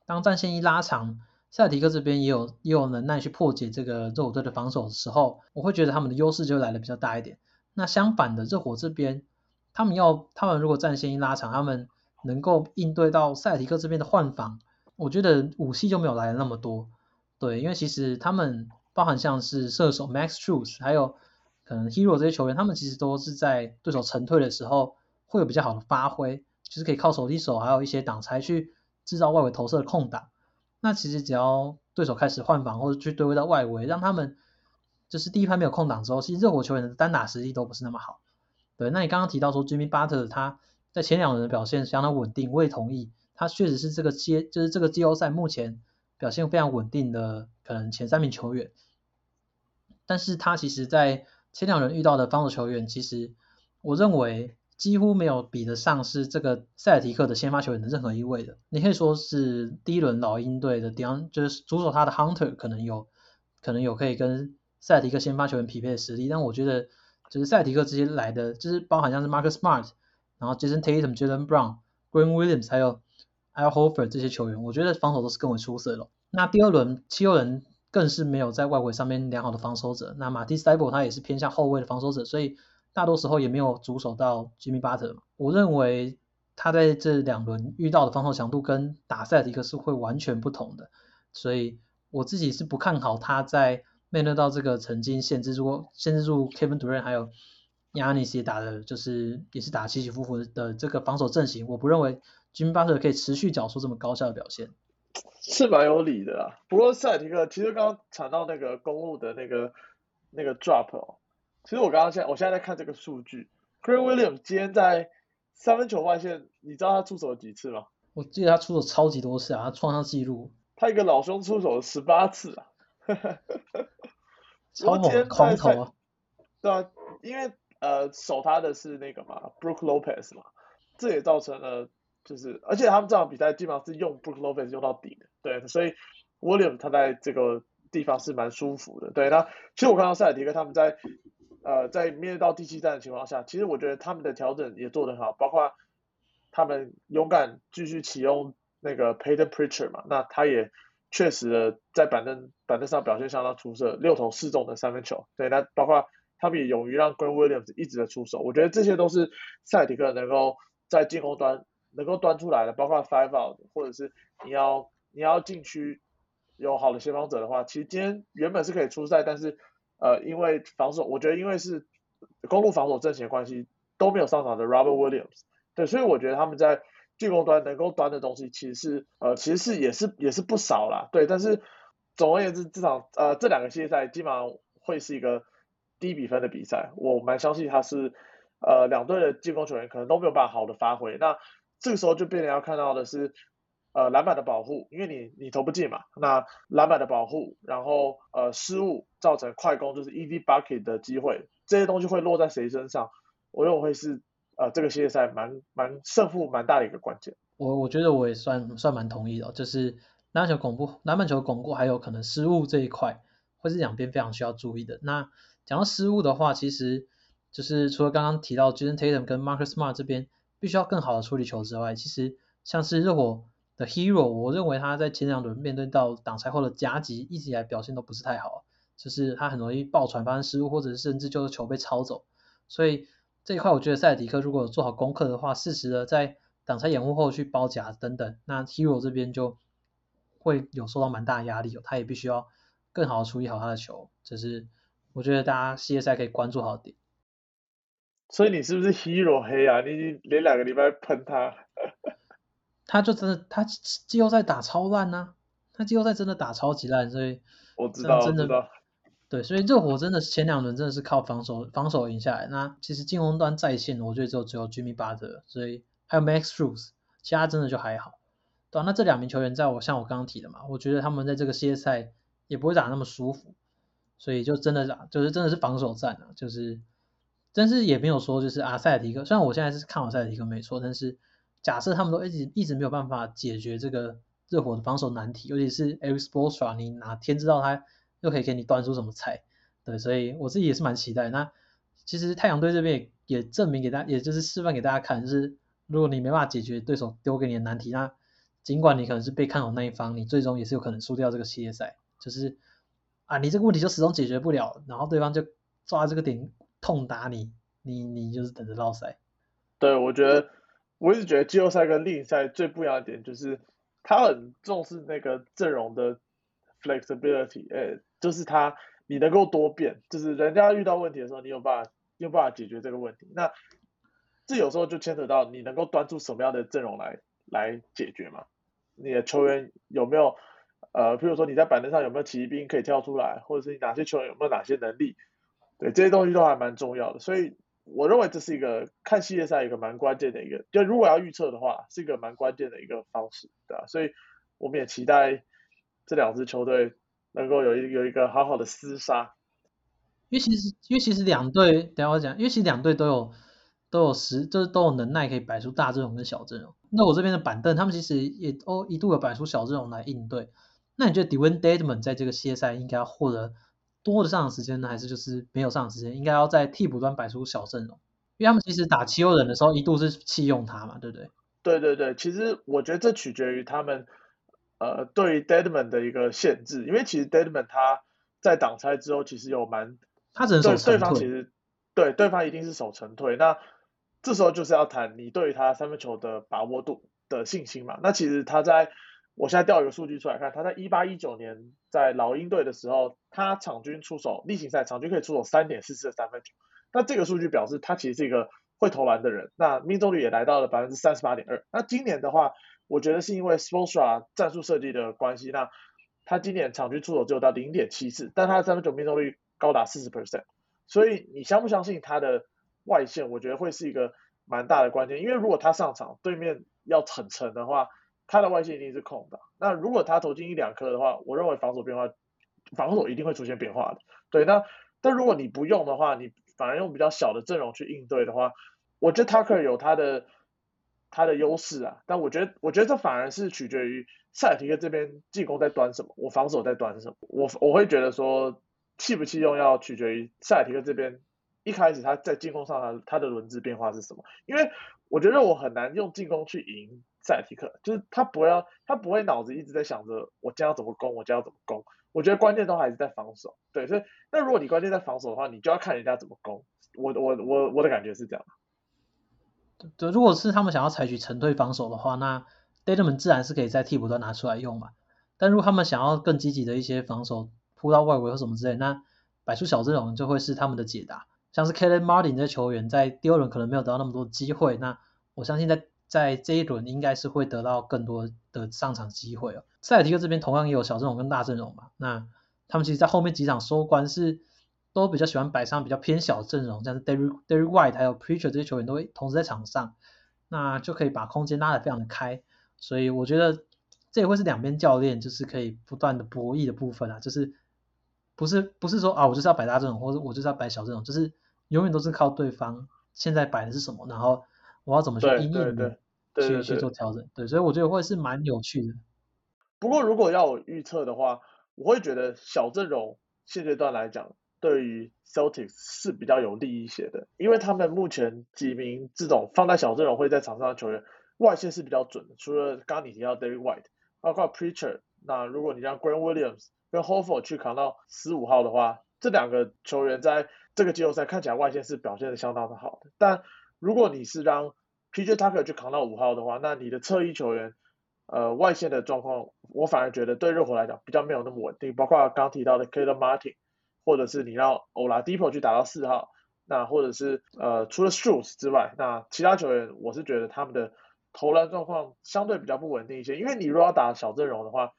当战线一拉长，塞尔提克这边也有也有能耐去破解这个热火队的防守的时候，我会觉得他们的优势就来的比较大一点。那相反的，热火这边他们要他们如果战线一拉长，他们能够应对到塞尔提克这边的换防。我觉得武器就没有来的那么多，对，因为其实他们包含像是射手 Max Truth，还有可能 Hero 这些球员，他们其实都是在对手沉退的时候会有比较好的发挥，就是可以靠手递手还有一些挡拆去制造外围投射的空档。那其实只要对手开始换防或者去对位到外围，让他们就是第一拍没有空档之后，其实热火球员的单打实力都不是那么好。对，那你刚刚提到说 Jimmy Butler 他在前两轮的表现相当稳定，我也同意，他确实是这个季就是这个季后赛目前表现非常稳定的可能前三名球员。但是他其实在前两轮遇到的防守球员，其实我认为几乎没有比得上是这个塞尔提克的先发球员的任何一位的。你可以说是第一轮老鹰队的迪昂，就是主守他的 Hunter 可能有可能有可以跟塞尔提克先发球员匹配的实力，但我觉得就是塞尔提克这些来的，就是包含像是 Marcus Smart，然后 Jason Tatum、Jalen Brown、Green Williams 还有 Al Horford 这些球员，我觉得防守都是更为出色的。那第二轮七六人。更是没有在外围上面良好的防守者。那马蒂斯戴博他也是偏向后卫的防守者，所以大多时候也没有主守到 Jimmy Butler。我认为他在这两轮遇到的防守强度跟打赛迪克是会完全不同的，所以我自己是不看好他在面对到这个曾经限制住限制住 Kevin Durant 还有 Yanis 打的就是也是打起起伏伏的这个防守阵型，我不认为 Jimmy Butler 可以持续缴出这么高效的表现。是蛮有理的啦，不过赛迪克其实刚刚谈到那个公路的那个那个 drop 哦，其实我刚刚现在我现在在看这个数据，Green Williams 今天在三分球外线，你知道他出手了几次吗？我记得他出手超级多次啊，他创下纪录。他一个老兄出手了十八次啊，超猛狂投啊！对啊，因为呃守他的是那个嘛，Brook Lopez 嘛，这也造成了。就是，而且他们这场比赛基本上是用 Brook Lopez 用到底的，对，所以 William 他在这个地方是蛮舒服的，对。那其实我看到塞尔提克他们在呃在面对到第七战的情况下，其实我觉得他们的调整也做得很好，包括他们勇敢继续启用那个 Payton Pritchard 嘛，那他也确实的在板凳板凳上表现相当出色，六投四中的三分球，对。那包括他们也勇于让 Green Williams 一直的出手，我觉得这些都是赛迪克能够在进攻端。能够端出来的，包括 five out，或者是你要你要禁区有好的协防者的话，其实今天原本是可以出赛，但是呃因为防守，我觉得因为是公路防守阵型的关系都没有上场的 Robert Williams，对，所以我觉得他们在进攻端能够端的东西其实是呃其实是也是也是不少啦，对，但是总而言之这场呃这两个系列赛基本上会是一个低比分的比赛，我蛮相信他是呃两队的进攻球员可能都没有办法好的发挥，那。这个时候就变成要看到的是，呃，篮板的保护，因为你你投不进嘛，那篮板的保护，然后呃失误造成快攻就是 easy bucket 的机会，这些东西会落在谁身上？我认为会是呃这个系列赛蛮蛮胜负蛮大的一个关键。我我觉得我也算算蛮同意的，就是篮板球巩固，篮板球巩固还有可能失误这一块，会是两边非常需要注意的。那讲到失误的话，其实就是除了刚刚提到 Jason Tatum 跟 Marcus Smart 这边。必须要更好的处理球之外，其实像是热火的 Hero，我认为他在前两轮面对到挡拆后的夹击，一直以来表现都不是太好，就是他很容易爆传发生失误，或者甚至就是球被抄走。所以这一块我觉得塞尔迪克如果做好功课的话，适时的在挡拆掩护后去包夹等等，那 Hero 这边就会有受到蛮大压力，他也必须要更好的处理好他的球，这是我觉得大家系列赛可以关注好的点。所以你是不是 hero 黑啊？你连两个礼拜喷他，他就真的他季后赛打超烂呐，他季后赛真的打超级烂，所以我知道，真的，对，所以热火真的是前两轮真的是靠防守防守赢下来。那其实进攻端在线，我觉得只有只有 Jimmy Butler，所以还有 Max r u s 其他真的就还好。对，那这两名球员在我像我刚刚提的嘛，我觉得他们在这个系列赛也不会打那么舒服，所以就真的打就是真的是防守战啊，就是。但是也没有说就是阿塞尔提克，虽然我现在是看好塞尔提克没错，但是假设他们都一直一直没有办法解决这个热火的防守难题，尤其是 Eric s p o s t r a 你哪天知道他又可以给你端出什么菜？对，所以我自己也是蛮期待。那其实太阳队这边也证明给大家，也就是示范给大家看，就是如果你没办法解决对手丢给你的难题，那尽管你可能是被看好那一方，你最终也是有可能输掉这个系列赛。就是啊，你这个问题就始终解决不了，然后对方就抓这个点。痛打你，你你就是等着落赛。对，我觉得我一直觉得季后赛跟例赛最不一样的点就是，他很重视那个阵容的 flexibility，哎，就是他你能够多变，就是人家遇到问题的时候，你有办法有办法解决这个问题。那这有时候就牵扯到你能够端出什么样的阵容来来解决嘛？你的球员有没有呃，譬如说你在板凳上有没有骑兵可以跳出来，或者是你哪些球员有没有哪些能力？对这些东西都还蛮重要的，所以我认为这是一个看系列赛一个蛮关键的一个，就如果要预测的话，是一个蛮关键的一个方式，对吧？所以我们也期待这两支球队能够有一有一个好好的厮杀。因为其实因为其实两队等下我讲，因为其实两队都有都有实就是都有能耐可以摆出大阵容跟小阵容。那我这边的板凳，他们其实也都一度有摆出小阵容来应对。那你觉得 Dwayne Dedman 在这个系列赛应该要获得？多的上场时间呢，还是就是没有上场时间？应该要在替补端摆出小阵容，因为他们其实打七欧人的时候一度是弃用他嘛，对不对？对对对，其实我觉得这取决于他们呃对 Deadman 的一个限制，因为其实 Deadman 他在挡拆之后其实有蛮，他只能守对方其实对对方一定是守成退，那这时候就是要谈你对于他三分球的把握度的信心嘛。那其实他在我现在调一个数据出来看，他在一八一九年在老鹰队的时候，他场均出手例行赛场均可以出手三点四次的三分球。那这个数据表示他其实是一个会投篮的人，那命中率也来到了百分之三十八点二。那今年的话，我觉得是因为 s p o r t s a 战术设计的关系，那他今年场均出手只有到零点七次，但他的三分球命中率高达四十 percent。所以你相不相信他的外线？我觉得会是一个蛮大的关键，因为如果他上场，对面要很沉的话。他的外线一定是空的，那如果他投进一两颗的话，我认为防守变化，防守一定会出现变化的。对，那但如果你不用的话，你反而用比较小的阵容去应对的话，我觉得 Tucker 有他的他的优势啊。但我觉得，我觉得这反而是取决于塞尔提克这边进攻在端什么，我防守在端什么。我我会觉得说弃不弃用要取决于塞尔提克这边一开始他在进攻上他他的轮值变化是什么，因为我觉得我很难用进攻去赢。塞提克就是他不要，他不会脑子一直在想着我将要怎么攻，我将要怎么攻。我觉得关键都还是在防守。对，所以那如果你关键在防守的话，你就要看人家怎么攻。我我我我的感觉是这样。对，如果是他们想要采取沉退防守的话，那 d a t a m 自然是可以在替补端拿出来用嘛。但如果他们想要更积极的一些防守，扑到外围或什么之类，那摆出小阵容就会是他们的解答。像是 Kellen Martin 这球员在第二轮可能没有得到那么多机会，那我相信在。在这一轮应该是会得到更多的上场机会哦。塞尔提克这边同样也有小阵容跟大阵容嘛，那他们其实，在后面几场收官是都比较喜欢摆上比较偏小阵容，像是 Derry Derry White 还有 Preacher 这些球员都会同时在场上，那就可以把空间拉得非常的开。所以我觉得这也会是两边教练就是可以不断的博弈的部分啊，就是不是不是说啊我就是要摆大阵容，或者我就是要摆小阵容，就是永远都是靠对方现在摆的是什么，然后。我要怎么去应对的，去去做调整？对，所以我觉得会是蛮有趣的。不过如果要我预测的话，我会觉得小阵容现阶段来讲，对于 Celtics 是比较有利一些的，因为他们目前几名这种放在小阵容会在场上的球员外线是比较准的，除了刚刚你提到 David White，包括 Preacher，那如果你让 Grant Williams 跟 Hofer 去扛到十五号的话，这两个球员在这个季后赛看起来外线是表现的相当的好的，但如果你是让 P.J. Tucker 去扛到五号的话，那你的侧翼球员，呃，外线的状况，我反而觉得对热火来讲比较没有那么稳定。包括刚提到的 k a l e Martin，或者是你让 Oladipo 去打到四号，那或者是呃，除了 s h o e s 之外，那其他球员，我是觉得他们的投篮状况相对比较不稳定一些。因为你如果要打小阵容的话，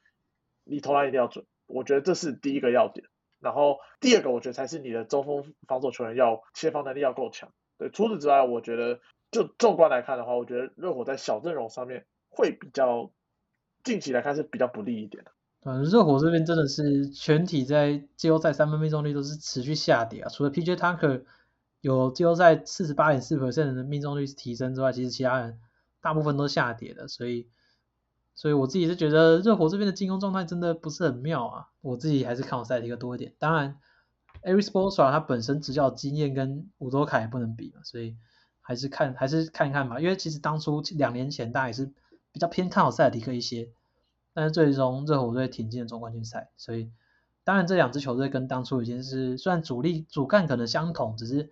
你投篮一定要准，我觉得这是第一个要点。然后第二个，我觉得才是你的中锋防守球员要切防能力要够强。对，除此之外，我觉得。就纵观来看的话，我觉得热火在小阵容上面会比较，近期来看是比较不利一点的。嗯，热火这边真的是全体在季后赛三分命中率都是持续下跌啊，除了 P.J. Tucker 有季后赛四十八点四 percent 的命中率提升之外，其实其他人大部分都下跌的，所以，所以我自己是觉得热火这边的进攻状态真的不是很妙啊，我自己还是看好赛迪克多一点。当然，Ari Spoelstra 他本身执教经验跟伍多凯也不能比嘛，所以。还是看还是看一看吧，因为其实当初两年前大家也是比较偏看好塞尔提克一些，但是最终热火队挺进了总冠军赛，所以当然这两支球队跟当初已经是虽然主力主干可能相同，只是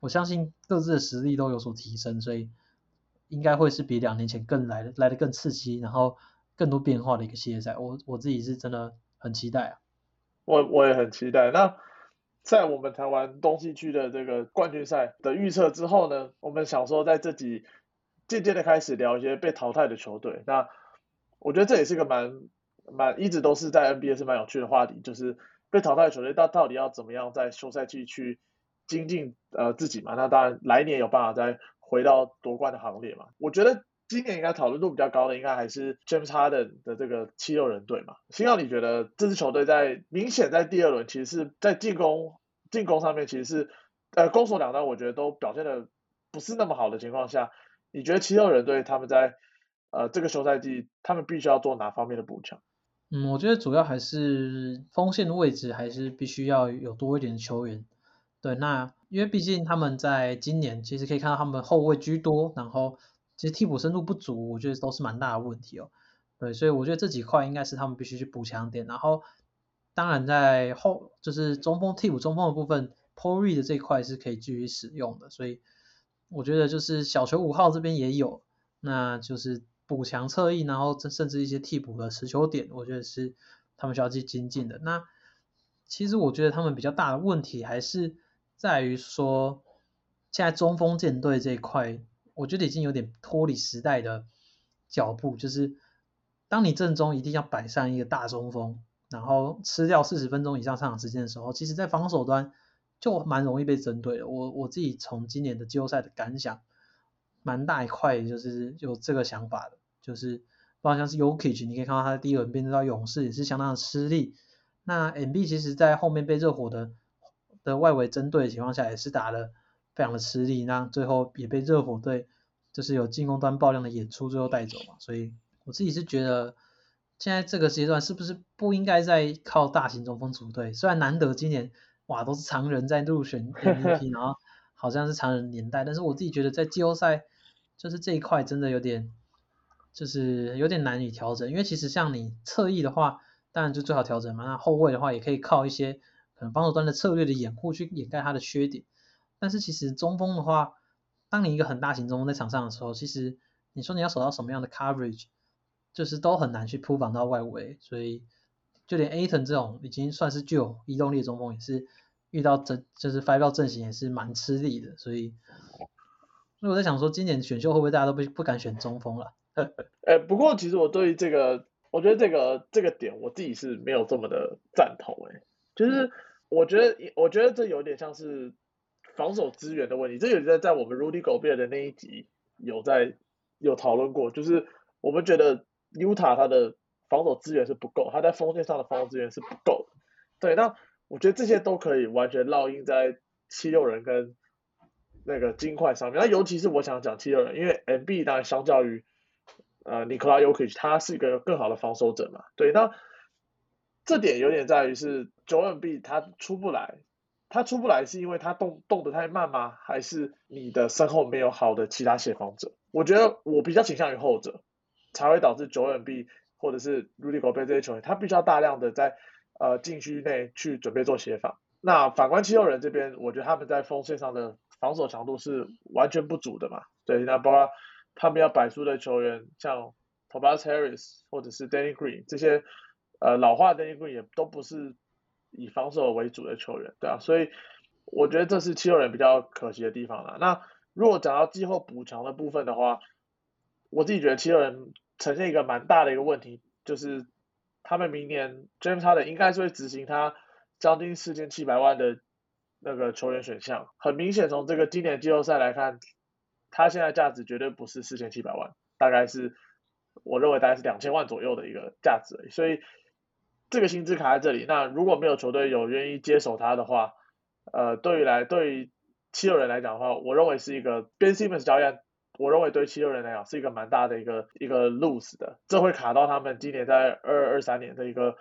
我相信各自的实力都有所提升，所以应该会是比两年前更来的来的更刺激，然后更多变化的一个系列赛，我我自己是真的很期待啊，我我也很期待。那在我们谈完东西区的这个冠军赛的预测之后呢，我们想说在这集渐渐的开始聊一些被淘汰的球队。那我觉得这也是个蛮蛮一直都是在 NBA 是蛮有趣的话题，就是被淘汰的球队到到底要怎么样在休赛季去精进呃自己嘛？那当然来年有办法再回到夺冠的行列嘛？我觉得今年应该讨论度比较高的应该还是 James Harden 的这个七六人队嘛。星耀，你觉得这支球队在明显在第二轮其实是在进攻进攻上面其实是呃攻守两端我觉得都表现的不是那么好的情况下，你觉得七六人队他们在呃这个休赛季他们必须要做哪方面的补强？嗯，我觉得主要还是锋线的位置还是必须要有多一点球员。对，那因为毕竟他们在今年其实可以看到他们后卫居多，然后其实替补深度不足，我觉得都是蛮大的问题哦。对，所以我觉得这几块应该是他们必须去补强点。然后，当然在后就是中锋替补中锋的部分 p o r e 的这一块是可以继续使用的。所以我觉得就是小球五号这边也有，那就是补强侧翼，然后甚至一些替补的持球点，我觉得是他们需要去精进的。那其实我觉得他们比较大的问题还是。在于说，现在中锋舰队这一块，我觉得已经有点脱离时代的脚步。就是当你正中一定要摆上一个大中锋，然后吃掉四十分钟以上上场时间的时候，其实在防守端就蛮容易被针对的。我我自己从今年的季后赛的感想，蛮大一块就是有这个想法的。就是包括像是 Yokich，你可以看到他的第一轮变到勇士也是相当的吃力。那 MB 其实在后面被热火的。的外围针对的情况下，也是打了非常的吃力，那最后也被热火队就是有进攻端爆量的演出最后带走嘛。所以我自己是觉得，现在这个阶段是不是不应该再靠大型中锋组队？虽然难得今年哇都是常人在入选 MVP，然后好像是常人年代，但是我自己觉得在季后赛就是这一块真的有点就是有点难以调整，因为其实像你侧翼的话，当然就最好调整嘛。那后卫的话也可以靠一些。可能防守端的策略的掩护去掩盖他的缺点，但是其实中锋的话，当你一个很大型中锋在场上的时候，其实你说你要守到什么样的 coverage，就是都很难去铺防到外围，所以就连 Aton 这种已经算是具有移动力的中锋，也是遇到阵就是 five 阵型也是蛮吃力的，所以，所以我在想说，今年选秀会不会大家都不不敢选中锋了？呃，不过其实我对于这个，我觉得这个这个点我自己是没有这么的赞同，哎，就是。我觉得，我觉得这有点像是防守资源的问题。这有在在我们 Rudy Gobert 的那一集有在有讨论过，就是我们觉得 Utah 他的防守资源是不够，他在锋线上的防守资源是不够的。对，那我觉得这些都可以完全烙印在七六人跟那个金块上面。那尤其是我想讲七六人，因为 MB 当然相较于呃 Nikola Jokic，他是一个更好的防守者嘛。对，那。这点有点在于是 Joan B 他出不来，他出不来是因为他动动得太慢吗？还是你的身后没有好的其他协防者？我觉得我比较倾向于后者，才会导致九 N B 或者是 Rudy Gobert 这些球员，他必须要大量的在呃禁区内去准备做协防。那反观七六人这边，我觉得他们在锋线上的防守强度是完全不足的嘛。对，那包括他们要摆出的球员，像 Tobias Harris 或者是 Danny Green 这些。呃，老化的一个也都不是以防守为主的球员，对啊，所以我觉得这是七六人比较可惜的地方了。那如果讲到季后补强的部分的话，我自己觉得七六人呈现一个蛮大的一个问题，就是他们明年 James Harden 应该是会执行他将近四千七百万的那个球员选项。很明显，从这个今年季后赛来看，他现在价值绝对不是四千七百万，大概是我认为大概是两千万左右的一个价值，所以。这个薪资卡在这里，那如果没有球队有愿意接手他的话，呃，对于来对于七六人来讲的话，我认为是一个 Ben Simmons 交易，我认为对七六人来讲是一个蛮大的一个一个 lose 的，这会卡到他们今年在二二三年的一个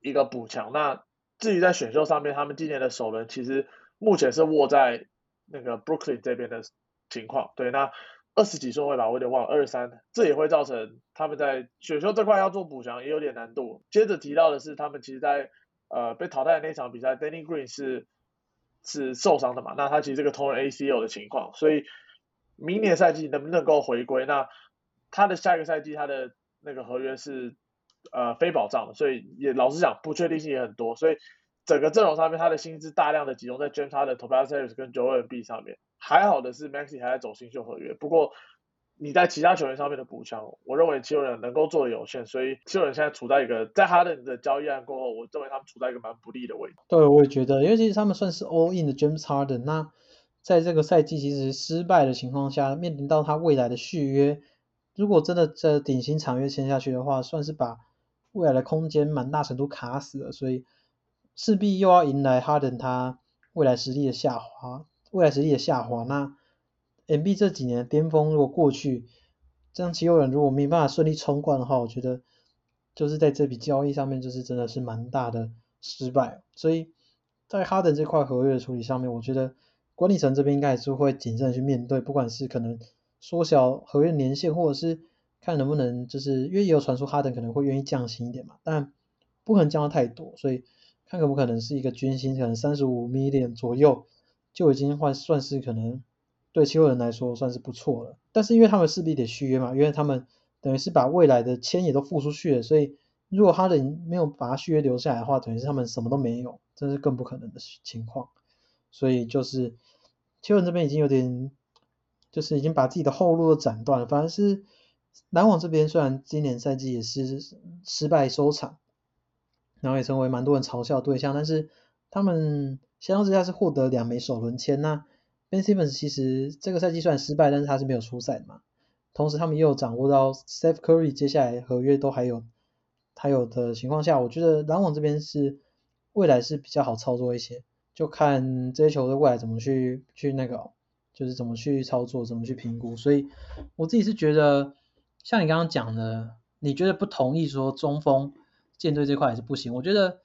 一个补强。那至于在选秀上面，他们今年的首轮其实目前是握在那个 Brooklyn 这边的情况，对，那。二十几顺位吧，我有点忘了，二十三，这也会造成他们在选秀这块要做补强也有点难度。接着提到的是，他们其实，在呃被淘汰的那场比赛，Danny Green 是是受伤的嘛？那他其实这个同人 ACL 的情况，所以明年赛季能不能够回归？那他的下一个赛季他的那个合约是呃非保障的，所以也老实讲不确定性也很多。所以整个阵容上面他的薪资大量的集中在 James 的、Tobias Harris 跟 Joel b 上面。还好的是 Maxi 还在走新秀合约，不过你在其他球员上面的补强，我认为七六人能够做的有限，所以七六人现在处在一个在 Harden 的交易案过后，我认为他们处在一个蛮不利的位置。对，我也觉得，因为其实他们算是 all in 的 James Harden，那在这个赛季其实失败的情况下，面临到他未来的续约，如果真的这顶薪长约签下去的话，算是把未来的空间蛮大程度卡死了，所以势必又要迎来 Harden 他未来实力的下滑，未来实力的下滑，那 M B 这几年的巅峰如果过去。这样，七六人如果没办法顺利冲冠的话，我觉得就是在这笔交易上面，就是真的是蛮大的失败。所以在哈登这块合约的处理上面，我觉得管理层这边应该还是会谨慎去面对，不管是可能缩小合约年限，或者是看能不能就是因为也有传出哈登可能会愿意降薪一点嘛，但不可能降的太多，所以看可不可能是一个军薪，可能三十五 million 左右就已经换算是可能。对七六人来说算是不错了，但是因为他们势必得续约嘛，因为他们等于是把未来的签也都付出去了，所以如果哈登没有把他续约留下来的话，等于是他们什么都没有，这是更不可能的情况。所以就是七六人这边已经有点，就是已经把自己的后路都斩断了。反而是篮网这边虽然今年赛季也是失败收场，然后也成为蛮多人嘲笑对象，但是他们相较之下是获得两枚首轮签那。Ben Simmons 其实这个赛季虽然失败，但是他是没有出赛的嘛。同时他们也有掌握到 Steph Curry 接下来合约都还有还有的情况下，我觉得篮网这边是未来是比较好操作一些，就看这些球队未来怎么去去那个，就是怎么去操作，怎么去评估。所以我自己是觉得，像你刚刚讲的，你觉得不同意说中锋舰队这块还是不行？我觉得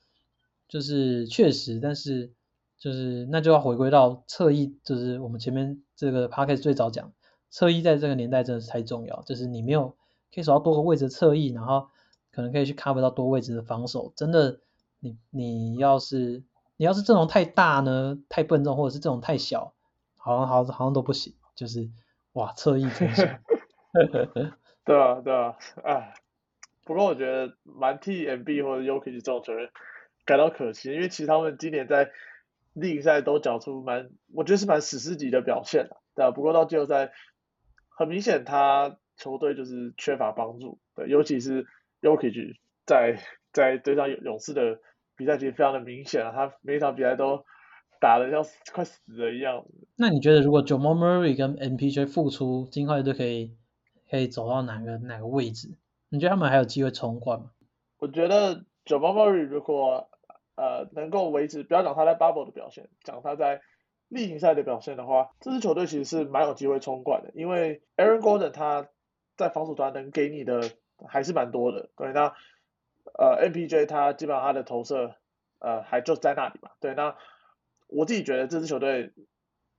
就是确实，但是。就是那就要回归到侧翼，就是我们前面这个 p a c k a g e 最早讲，侧翼在这个年代真的是太重要。就是你没有可以守到多个位置的侧翼，然后可能可以去 cover 到多位置的防守。真的，你你要是你要是阵容太大呢，太笨重，或者是阵容太小，好像好好像都不行。就是哇，侧翼真是。对啊，对啊，哎，不过我觉得蛮替 MB 或者 UK 这种球员感到可惜，因为其实他们今年在例赛都缴出蛮，我觉得是蛮史诗级的表现的，对啊。不过到季后赛，很明显他球队就是缺乏帮助，对，尤其是 Yokic 在在对上勇士的比赛其实非常的明显啊，他每场比赛都打的像快死了一样。那你觉得如果 Jamal Murray 跟 MPJ 复出，金块队可以可以走到哪个哪个位置？你觉得他们还有机会冲冠吗？我觉得 Jamal Murray 如果呃，能够维持，不要讲他在 bubble 的表现，讲他在例行赛的表现的话，这支球队其实是蛮有机会冲冠的，因为 Aaron Gordon 他在防守端能给你的还是蛮多的，对，那呃 MPJ 他基本上他的投射呃还就在那里嘛，对，那我自己觉得这支球队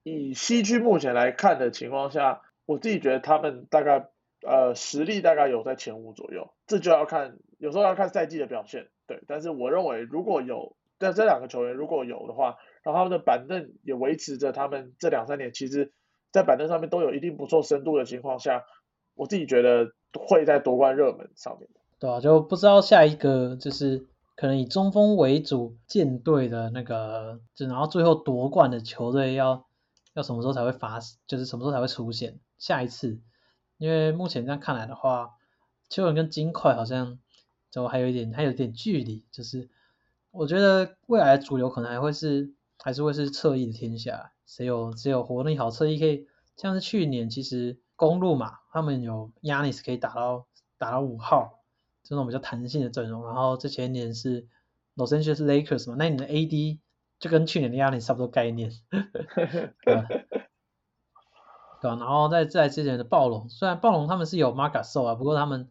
以西区目前来看的情况下，我自己觉得他们大概呃实力大概有在前五左右，这就要看有时候要看赛季的表现。对，但是我认为如果有在这两个球员如果有的话，然后他们的板凳也维持着他们这两三年，其实，在板凳上面都有一定不错深度的情况下，我自己觉得会在夺冠热门上面。对啊，就不知道下一个就是可能以中锋为主舰队的那个，就然后最后夺冠的球队要要什么时候才会发，就是什么时候才会出现下一次？因为目前这样看来的话，丘人跟金块好像。就还有一点，还有一点距离，就是我觉得未来主流可能还会是，还是会是侧翼的天下。谁有谁有活力好侧翼可以，像是去年其实公路嘛，他们有 Yanis 可以打到打到五号，这种比较弹性的阵容。然后这前年是 Los Angeles Lakers 嘛，那你的 AD 就跟去年的 Yanis 差不多概念。对吧？对然后在在之前的暴龙，虽然暴龙他们是有 Marcus 啊，不过他们。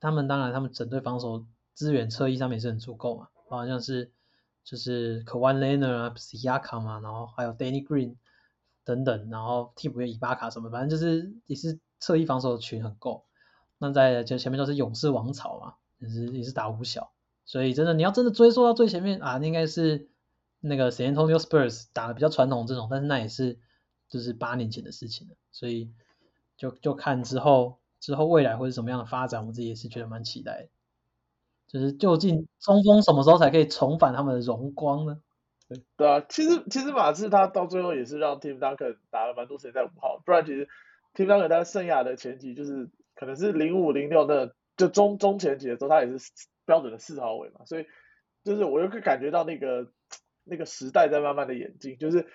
他们当然，他们整队防守资源侧翼上面也是很足够嘛，好像是就是 Kawhi Leonard 啊、s i a k a 嘛，然后还有 Danny Green 等等，然后替补有伊巴卡什么，反正就是也是侧翼防守群很够。那在就前面都是勇士王朝嘛，也是也是打五小，所以真的你要真的追溯到最前面啊，那应该是那个 San Antonio Spurs 打的比较传统这种，但是那也是就是八年前的事情了，所以就就看之后。之后未来会是什么样的发展，我自己也是觉得蛮期待。就是究竟中锋什么时候才可以重返他们的荣光呢？对啊，其实其实马刺他到最后也是让 Tim Duncan 打了蛮多时间在五号，不然其实 Tim Duncan 他生涯的前期就是可能是零五零六那就中中前期的时候，他也是标准的四号位嘛，所以就是我又可以感觉到那个那个时代在慢慢的演进，就是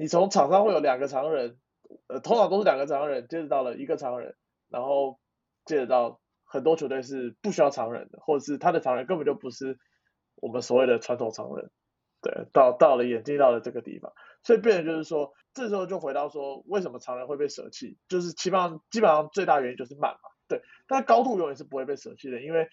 你从场上会有两个常人，呃，通常都是两个常人，接着到了一个常人，然后接着到很多球队是不需要常人的，或者是他的常人根本就不是我们所谓的传统常人。对，到到了演进到了这个地方，所以变成就是说，这时候就回到说，为什么常人会被舍弃？就是基本上基本上最大原因就是慢嘛。对，但高度永远是不会被舍弃的，因为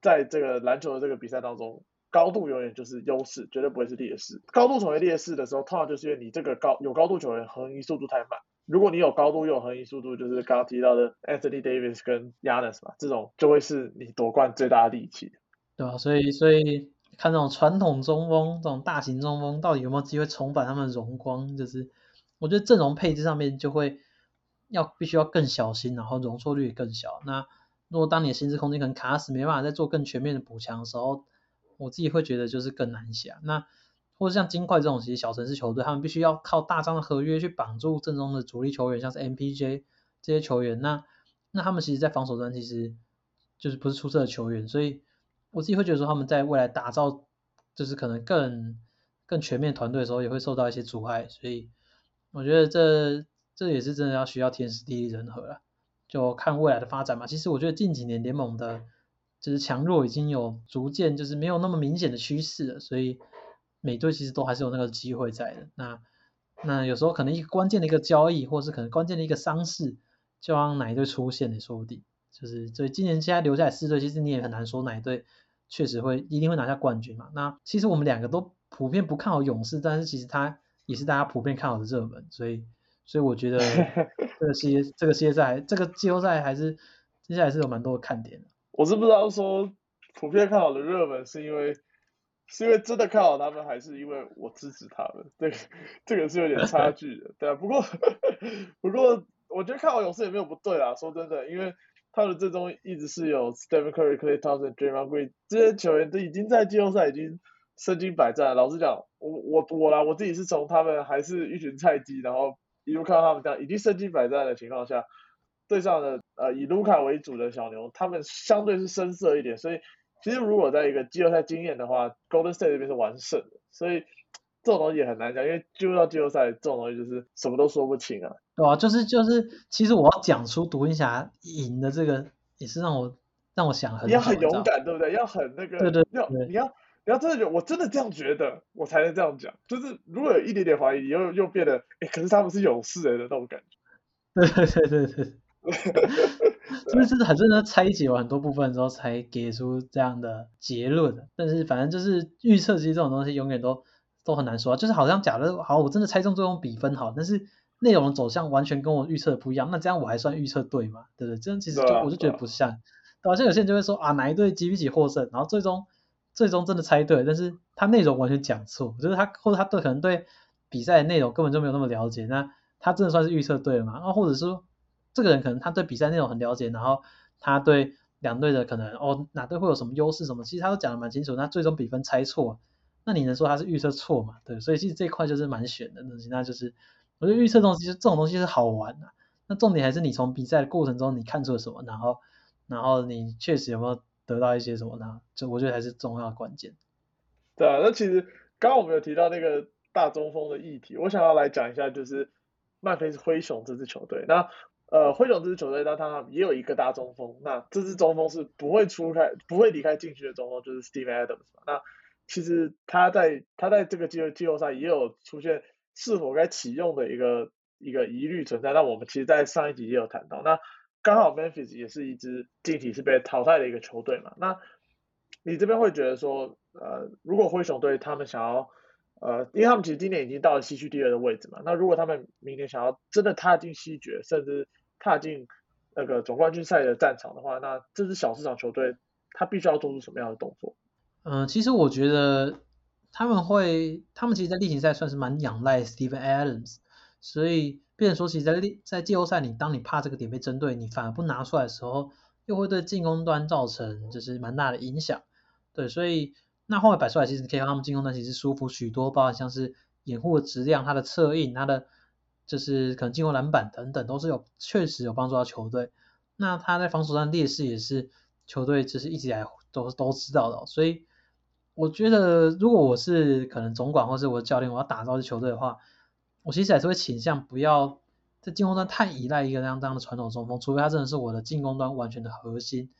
在这个篮球的这个比赛当中，高度永远就是优势，绝对不会是劣势。高度成为劣势的时候，通常就是因为你这个高有高度球员横移速度太慢。如果你有高度又有横移速度，就是刚刚提到的 Anthony Davis 跟 Yanis 嘛，这种就会是你夺冠最大的利器。对啊，所以所以。看这种传统中锋，这种大型中锋到底有没有机会重返他们的荣光？就是我觉得阵容配置上面就会要必须要更小心，然后容错率更小。那如果当你的薪资空间可能卡死，没办法再做更全面的补强的时候，我自己会觉得就是更难想。那或者像金块这种其实小城市球队，他们必须要靠大张的合约去绑住阵中的主力球员，像是 MPJ 这些球员。那那他们其实，在防守端其实就是不是出色的球员，所以。我自己会觉得说，他们在未来打造就是可能更更全面团队的时候，也会受到一些阻碍，所以我觉得这这也是真的要需要天时地利人和了，就看未来的发展嘛。其实我觉得近几年联盟的就是强弱已经有逐渐就是没有那么明显的趋势了，所以每队其实都还是有那个机会在的。那那有时候可能一个关键的一个交易，或是可能关键的一个伤势，就让哪一队出现也说不定。就是所以今年现在留下来四队，其实你也很难说哪一队确实会一定会拿下冠军嘛。那其实我们两个都普遍不看好勇士，但是其实他也是大家普遍看好的热门，所以所以我觉得 这个系列这个系列赛这个季后赛还是接下来是有蛮多的看点的。我是不知道说普遍看好的热门是因为是因为真的看好他们，还是因为我支持他们？这个这个是有点差距的，对啊。不过 不过我觉得看好勇士也没有不对啊，说真的，因为。他的阵中一直是有 Stephen Curry、Klay Thompson、d r a y m o n Green 这些球员都已经在季后赛已经身经百战。老实讲，我我我啦，我自己是从他们还是一群菜鸡，然后一路看到他们这样已经身经百战的情况下，对上了呃以卢卡为主的小牛，他们相对是深色一点。所以其实如果在一个季后赛经验的话，Golden State 这边是完胜的。所以这种东西也很难讲，因为进入到季后赛这种东西就是什么都说不清啊。对啊，就是就是，其实我要讲出独行侠赢的这个，也是让我让我想很。你要很勇敢，对不对？要很那个。对对。要你要你要真的觉得，我真的这样觉得，我才能这样讲。就是如果有一点点怀疑，又又变得，哎，可是他们是勇士人的那种感觉。对对对对对。就是真的很认真拆解完很多部分之后，才给出这样的结论。但是反正就是预测，其实这种东西永远都都很难说。就是好像假的，好，我真的猜中最终比分好，但是。内容走向完全跟我预测的不一样，那这样我还算预测对吗？对不对？这样其实就我就觉得不像。好像有些人就会说啊，哪一队几比几获胜，然后最终最终真的猜对，但是他内容完全讲错，就是他或者他对可能对比赛的内容根本就没有那么了解，那他真的算是预测对了吗？然后或者说这个人可能他对比赛内容很了解，然后他对两队的可能哦哪队会有什么优势什么，其实他都讲的蛮清楚，那最终比分猜错，那你能说他是预测错嘛？对，所以其实这一块就是蛮悬的东西，那就是。我觉得预测东西，这种东西是好玩的。那重点还是你从比赛的过程中你看出了什么，然后，然后你确实有没有得到一些什么呢？这我觉得还是重要关键。对啊，那其实刚刚我们有提到那个大中锋的议题，我想要来讲一下，就是曼菲斯灰熊这支球队。那呃，灰熊这支球队，那他也有一个大中锋，那这支中锋是不会出开、不会离开禁区的中锋，就是 Steve Adams。那其实他在他在这个季季后赛也有出现。是否该启用的一个一个疑虑存在？那我们其实，在上一集也有谈到。那刚好 Memphis 也是一支近期是被淘汰的一个球队嘛。那你这边会觉得说，呃，如果灰熊队他们想要，呃，因为他们其实今年已经到了西区第二的位置嘛。那如果他们明年想要真的踏进西决，甚至踏进那个总冠军赛的战场的话，那这支小市场球队他必须要做出什么样的动作？嗯，其实我觉得。他们会，他们其实，在例行赛算是蛮仰赖 Steven Adams，所以，变成说，其实，在例在季后赛里，当你怕这个点被针对，你反而不拿出来的时候，又会对进攻端造成就是蛮大的影响。对，所以那后面摆出来，其实可以让他们进攻端其实舒服许多，包括像是掩护的质量、它的策应、它的就是可能进攻篮板等等，都是有确实有帮助到球队。那他在防守上劣势也是球队就是一直以来都都知道的，所以我觉得如果我是可能总管或是我的教练，我要打造这球队的话，我其实还是会倾向不要在进攻端太依赖一个这样这样的传统中锋，除非他真的是我的进攻端完全的核心，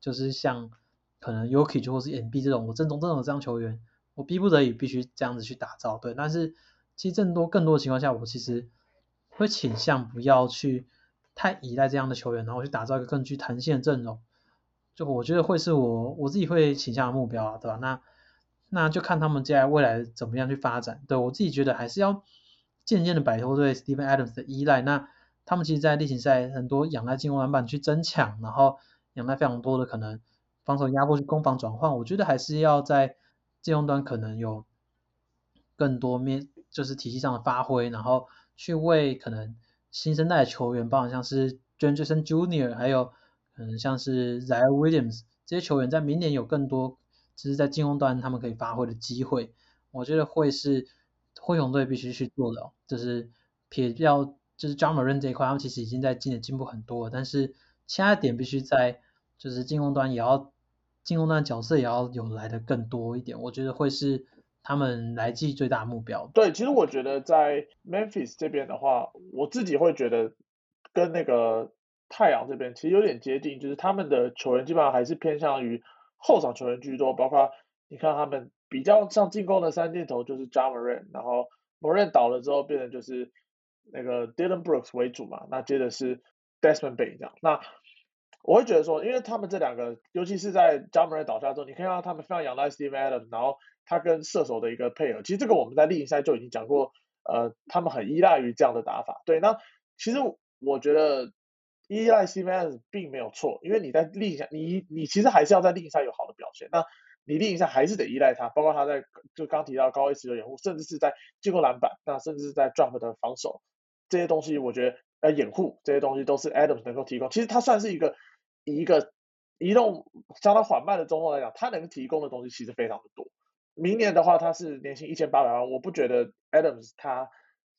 就是像可能 Yuki 或是 MB 这种我正宗正宗的这样球员，我逼不得已必须这样子去打造，对，但是其实更多更多情况下，我其实会倾向不要去。太依赖这样的球员，然后去打造一个更具弹性的阵容，就我觉得会是我我自己会倾向的目标啊，对吧？那那就看他们接下来未来怎么样去发展。对我自己觉得还是要渐渐的摆脱对 Steven Adams 的依赖。那他们其实，在例行赛很多仰赖进攻篮板去争抢，然后仰赖非常多的可能防守压迫去攻防转换。我觉得还是要在进攻端可能有更多面，就是体系上的发挥，然后去为可能。新生代球员，包括像是 Jason Junior，还有可能像是 z a r Williams 这些球员，在明年有更多，就是在进攻端他们可以发挥的机会。我觉得会是灰熊队必须去做的，就是撇掉就是 John Moran 这一块，他们其实已经在今年进步很多了，但是其他点必须在就是进攻端也要进攻端角色也要有来的更多一点。我觉得会是。他们来季最大目标。对，其实我觉得在 Memphis 这边的话，我自己会觉得跟那个太阳这边其实有点接近，就是他们的球员基本上还是偏向于后场球员居多，包括你看他们比较像进攻的三箭头就是 j a m a r a n 然后 Moran 倒了之后变成就是那个 Dylan Brooks 为主嘛，那接着是 Desmond Bay 这样。那我会觉得说，因为他们这两个，尤其是在 j a m a r a n 倒下之后，你看到他们非常仰赖 Steve Adams，然后他跟射手的一个配合，其实这个我们在例行赛就已经讲过，呃，他们很依赖于这样的打法。对，那其实我觉得依赖 C M S 并没有错，因为你在例行赛，你你其实还是要在例行赛有好的表现。那你例行赛还是得依赖他，包括他在就刚提到高 S 的掩护，甚至是在进攻篮板，那甚至是在 Jump 的防守这些东西，我觉得呃掩护这些东西都是 Adams 能够提供。其实他算是一个一个移动相当缓慢的中锋来讲，他能提供的东西其实非常的多。明年的话，他是年薪一千八百万，我不觉得 Adams 他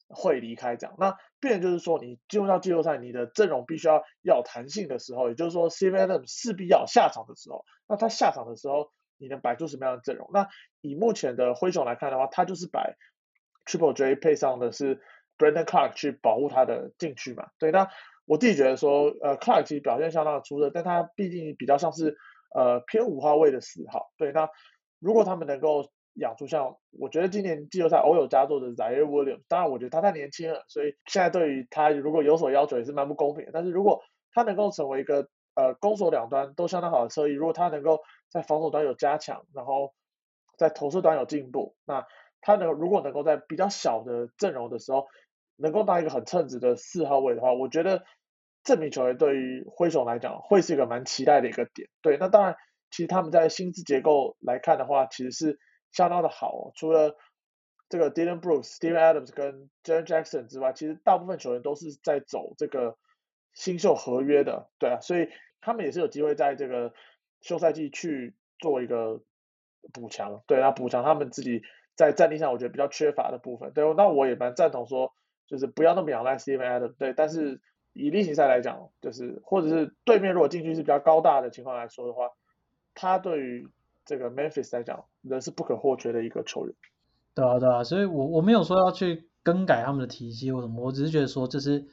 会离开这样。那变就是说，你进入到季后赛，你的阵容必须要要弹性的时候，也就是说，C Adams 势必要下场的时候，那他下场的时候，你能摆出什么样的阵容？那以目前的灰熊来看的话，他就是摆 Triple J 配上的是 Brandon Clark 去保护他的禁区嘛。对，那我自己觉得说，呃，Clark 其实表现相当的出色，但他毕竟比较像是呃偏五号位的四号。对，那。如果他们能够养出像，我觉得今年季后赛偶有佳作的 Zaire Williams，当然我觉得他太年轻了，所以现在对于他如果有所要求也是蛮不公平。但是如果他能够成为一个呃攻守两端都相当好的侧翼，如果他能够在防守端有加强，然后在投射端有进步，那他能如果能够在比较小的阵容的时候，能够当一个很称职的四号位的话，我觉得这名球员对于灰熊来讲会是一个蛮期待的一个点。对，那当然。其实他们在薪资结构来看的话，其实是相当的好哦。除了这个 Dylan Brooks、Steven Adams 跟 Jaren Jackson 之外，其实大部分球员都是在走这个新秀合约的，对啊，所以他们也是有机会在这个休赛季去做一个补强，对啊，补强他们自己在战力上我觉得比较缺乏的部分。对，那我也蛮赞同说，就是不要那么仰赖 Steven Adams，对，但是以例行赛来讲，就是或者是对面如果进去是比较高大的情况来说的话。他对于这个 Memphis 来讲，人是不可或缺的一个球员。对啊，对啊，所以我我没有说要去更改他们的体系或什么，我只是觉得说，这是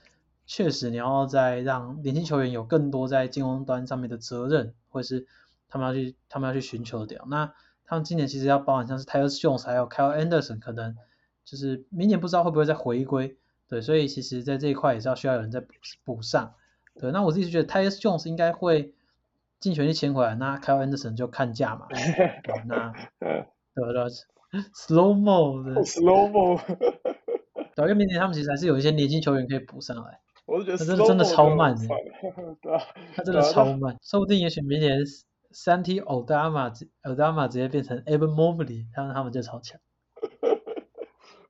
确实你要在让年轻球员有更多在进攻端上面的责任，或者是他们要去他们要去寻求的。那他们今年其实要包含像是 Tyus Jones 还有 Kyle Anderson，可能就是明年不知道会不会再回归。对，所以其实在这一块也是要需要有人再补补上。对，那我自己是觉得 Tyus Jones 应该会。尽全力签回来，那 Kyle Anderson 就看价嘛。那对吧？Slow mo，Slow mo。对，因为明年他们其实还是有一些年轻球员可以补上来。我是觉得真的真的超慢的。对啊。他真的超慢，说不定也许明年 Santi Odama，Odama 直接变成 Evan Mobley，他们他们就超强。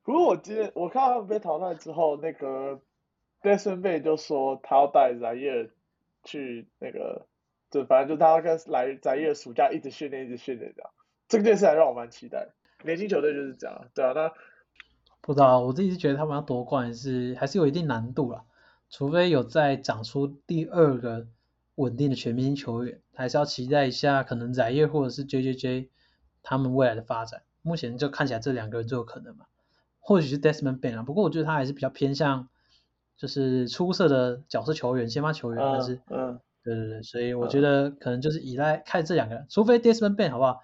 不过我今天我看到他们被淘汰之后，那个 Desmond Bay 就说他要带 Zaire。去那个，就反正就他跟来在一个暑假一直训练，一直训练这样。这件事还让我蛮期待。年轻球队就是这样，对啊，那不知道我自己是觉得他们要夺冠是还是有一定难度了，除非有再长出第二个稳定的全明星球员，还是要期待一下可能翟业或者是 J J J 他们未来的发展。目前就看起来这两个人最有可能嘛，或许是 Desmond Bain 啊，不过我觉得他还是比较偏向就是出色的角色球员、先发球员，但是嗯，对对对，所以我觉得可能就是依赖看这两个人，除非 Desmond Bain 好不好？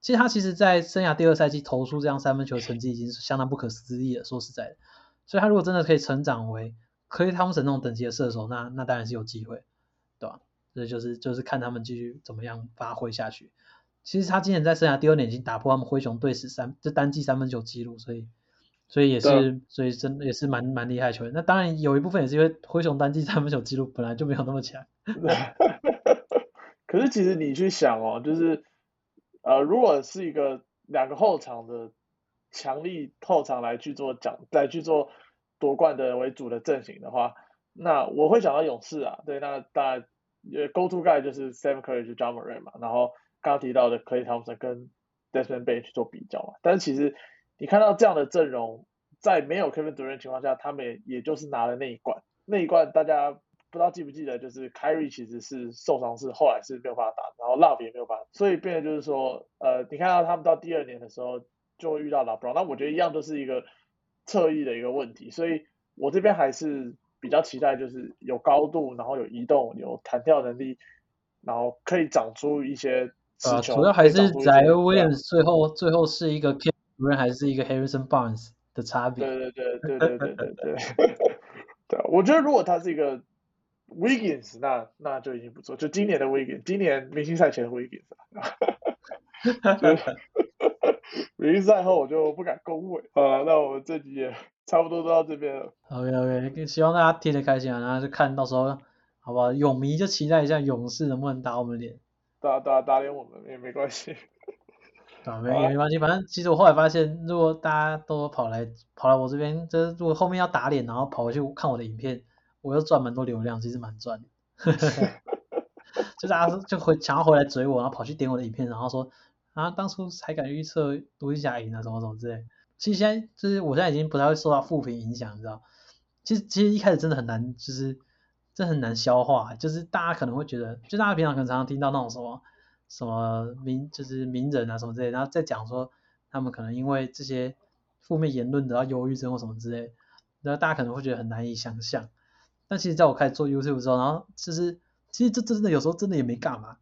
其实他其实在生涯第二赛季投出这样三分球成绩已经是相当不可思议了，说实在的，所以他如果真的可以成长为科里汤普森那种等级的射手，那那当然是有机会，对吧？这就是就是看他们继续怎么样发挥下去。其实他今年在生涯第二年已经打破他们灰熊队史三这单季三分球记录，所以所以也是所以真的也是蛮蛮厉害球员。那当然有一部分也是因为灰熊单季三分球记录本来就没有那么强。可是其实你去想哦，就是呃，如果是一个两个后场的强力后场来去做奖来去做夺冠的为主的阵型的话，那我会想到勇士啊，对，那当然呃 Go To Guy 就是 Sam Curry 就 John Moran 嘛，然后。刚刚提到的 Clay Thompson 跟 Desmond Bain 去做比较嘛，但是其实你看到这样的阵容，在没有 Kevin Durant 情况下，他们也就是拿了那一冠。那一冠大家不知道记不记得，就是 Kyrie 其实是受伤，是后来是没有办法打，然后 Love 也没有办法，所以变得就是说，呃，你看到他们到第二年的时候就会遇到 LeBron，那我觉得一样都是一个侧翼的一个问题，所以我这边还是比较期待，就是有高度，然后有移动，有弹跳能力，然后可以长出一些。啊，主要还是在 Williams 最后最后是一个 Kevin 还是一个 Harrison Barnes 的差别。对对对对对对对对。对，我觉得如果他是一个 Wiggins，那那就已经不错。就今年的 Wiggins，今年明星赛前的 Wiggins。明星赛后我就不敢恭维。啊，那我们这集也差不多都到这边了。OK OK，希望大家听得开心啊，然后就看到时候好不好？勇迷就期待一下勇士能不能打我们脸。打打打脸我们也没关系，啊没也没关系，反正其实我后来发现，如果大家都跑来跑来我这边，就是如果后面要打脸，然后跑回去看我的影片，我又赚蛮多流量，其实蛮赚的。就大家就回想要回来追我，然后跑去点我的影片，然后说啊当初还敢预测独行侠赢啊什么什么之类。其实现在就是我现在已经不太会受到负评影响，你知道？其实其实一开始真的很难，就是。这很难消化，就是大家可能会觉得，就大家平常可能常常听到那种什么什么名，就是名人啊什么之类，然后再讲说他们可能因为这些负面言论得到忧郁症或什么之类，然后大家可能会觉得很难以想象。但其实在我开始做 YouTube 之后，然后其实其实这真的有时候真的也没干嘛，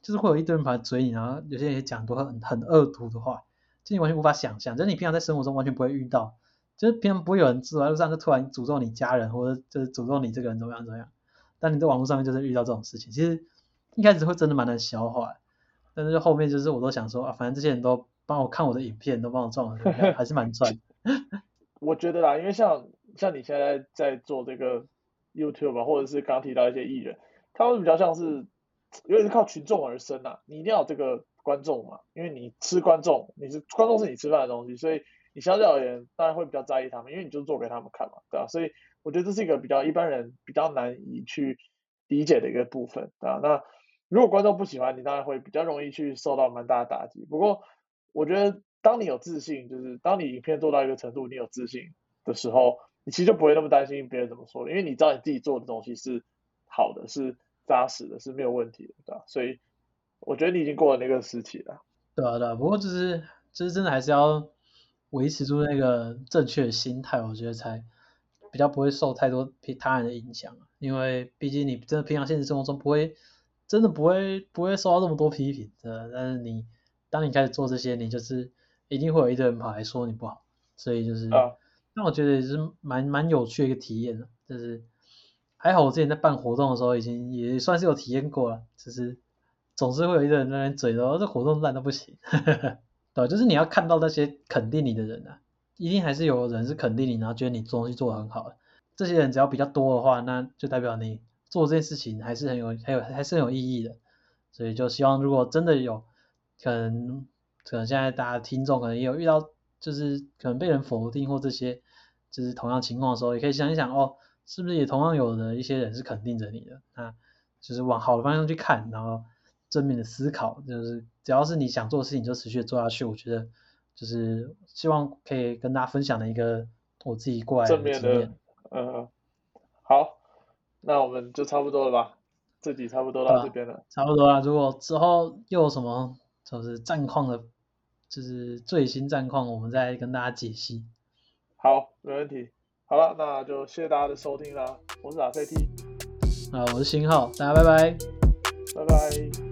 就是会有一堆人跑来追你，然后有些人也讲多很很恶毒的话，就你完全无法想象，就是你平常在生活中完全不会遇到。就是平常不会有人走在路上就突然诅咒你家人，或者就是诅咒你这个人怎么样怎么样。但你在网络上面就是遇到这种事情，其实一开始会真的蛮难消化，但是后面就是我都想说啊，反正这些人都帮我看我的影片，都帮我赚了，还是蛮赚。我觉得啦，因为像像你现在在做这个 YouTube 或者是刚提到一些艺人，他们比较像是有点是靠群众而生啊，你一定要有这个观众嘛，因为你吃观众，你是观众是你吃饭的东西，所以。你相对而言，当然会比较在意他们，因为你就做给他们看嘛，对吧？所以我觉得这是一个比较一般人比较难以去理解的一个部分，对吧？那如果观众不喜欢你，当然会比较容易去受到蛮大的打击。不过我觉得，当你有自信，就是当你影片做到一个程度，你有自信的时候，你其实就不会那么担心别人怎么说，因为你知道你自己做的东西是好的，是扎实的，是没有问题的，对吧？所以我觉得你已经过了那个时期了。对啊，对啊。不过就是，就是真的还是要。维持住那个正确的心态，我觉得才比较不会受太多他人的影响。因为毕竟你真的平常现实生活中不会，真的不会不会受到这么多批评的。但是你当你开始做这些，你就是一定会有一堆人跑来说你不好。所以就是，那我觉得也是蛮蛮有趣的一个体验的。就是还好我之前在办活动的时候，已经也算是有体验过了。就是总是会有一堆人在那边嘴说这活动烂的不行。对，就是你要看到那些肯定你的人啊，一定还是有人是肯定你，然后觉得你做东西做的很好的。这些人只要比较多的话，那就代表你做这件事情还是很有、很有、还是很有意义的。所以就希望，如果真的有可能，可能现在大家听众可能也有遇到，就是可能被人否定或这些，就是同样情况的时候，也可以想一想哦，是不是也同样有的一些人是肯定着你的？那就是往好的方向去看，然后正面的思考，就是只要是你想做的事情就持续做下去。我觉得就是希望可以跟大家分享的一个我自己过来的经验。，嗯，好，那我们就差不多了吧，这集差不多到这边了。差不多了。如果之后又有什么就是战况的，就是最新战况，我们再跟大家解析。好，没问题。好了，那就谢谢大家的收听啦，我是阿 CT，啊，我是新浩，大家拜拜。拜拜。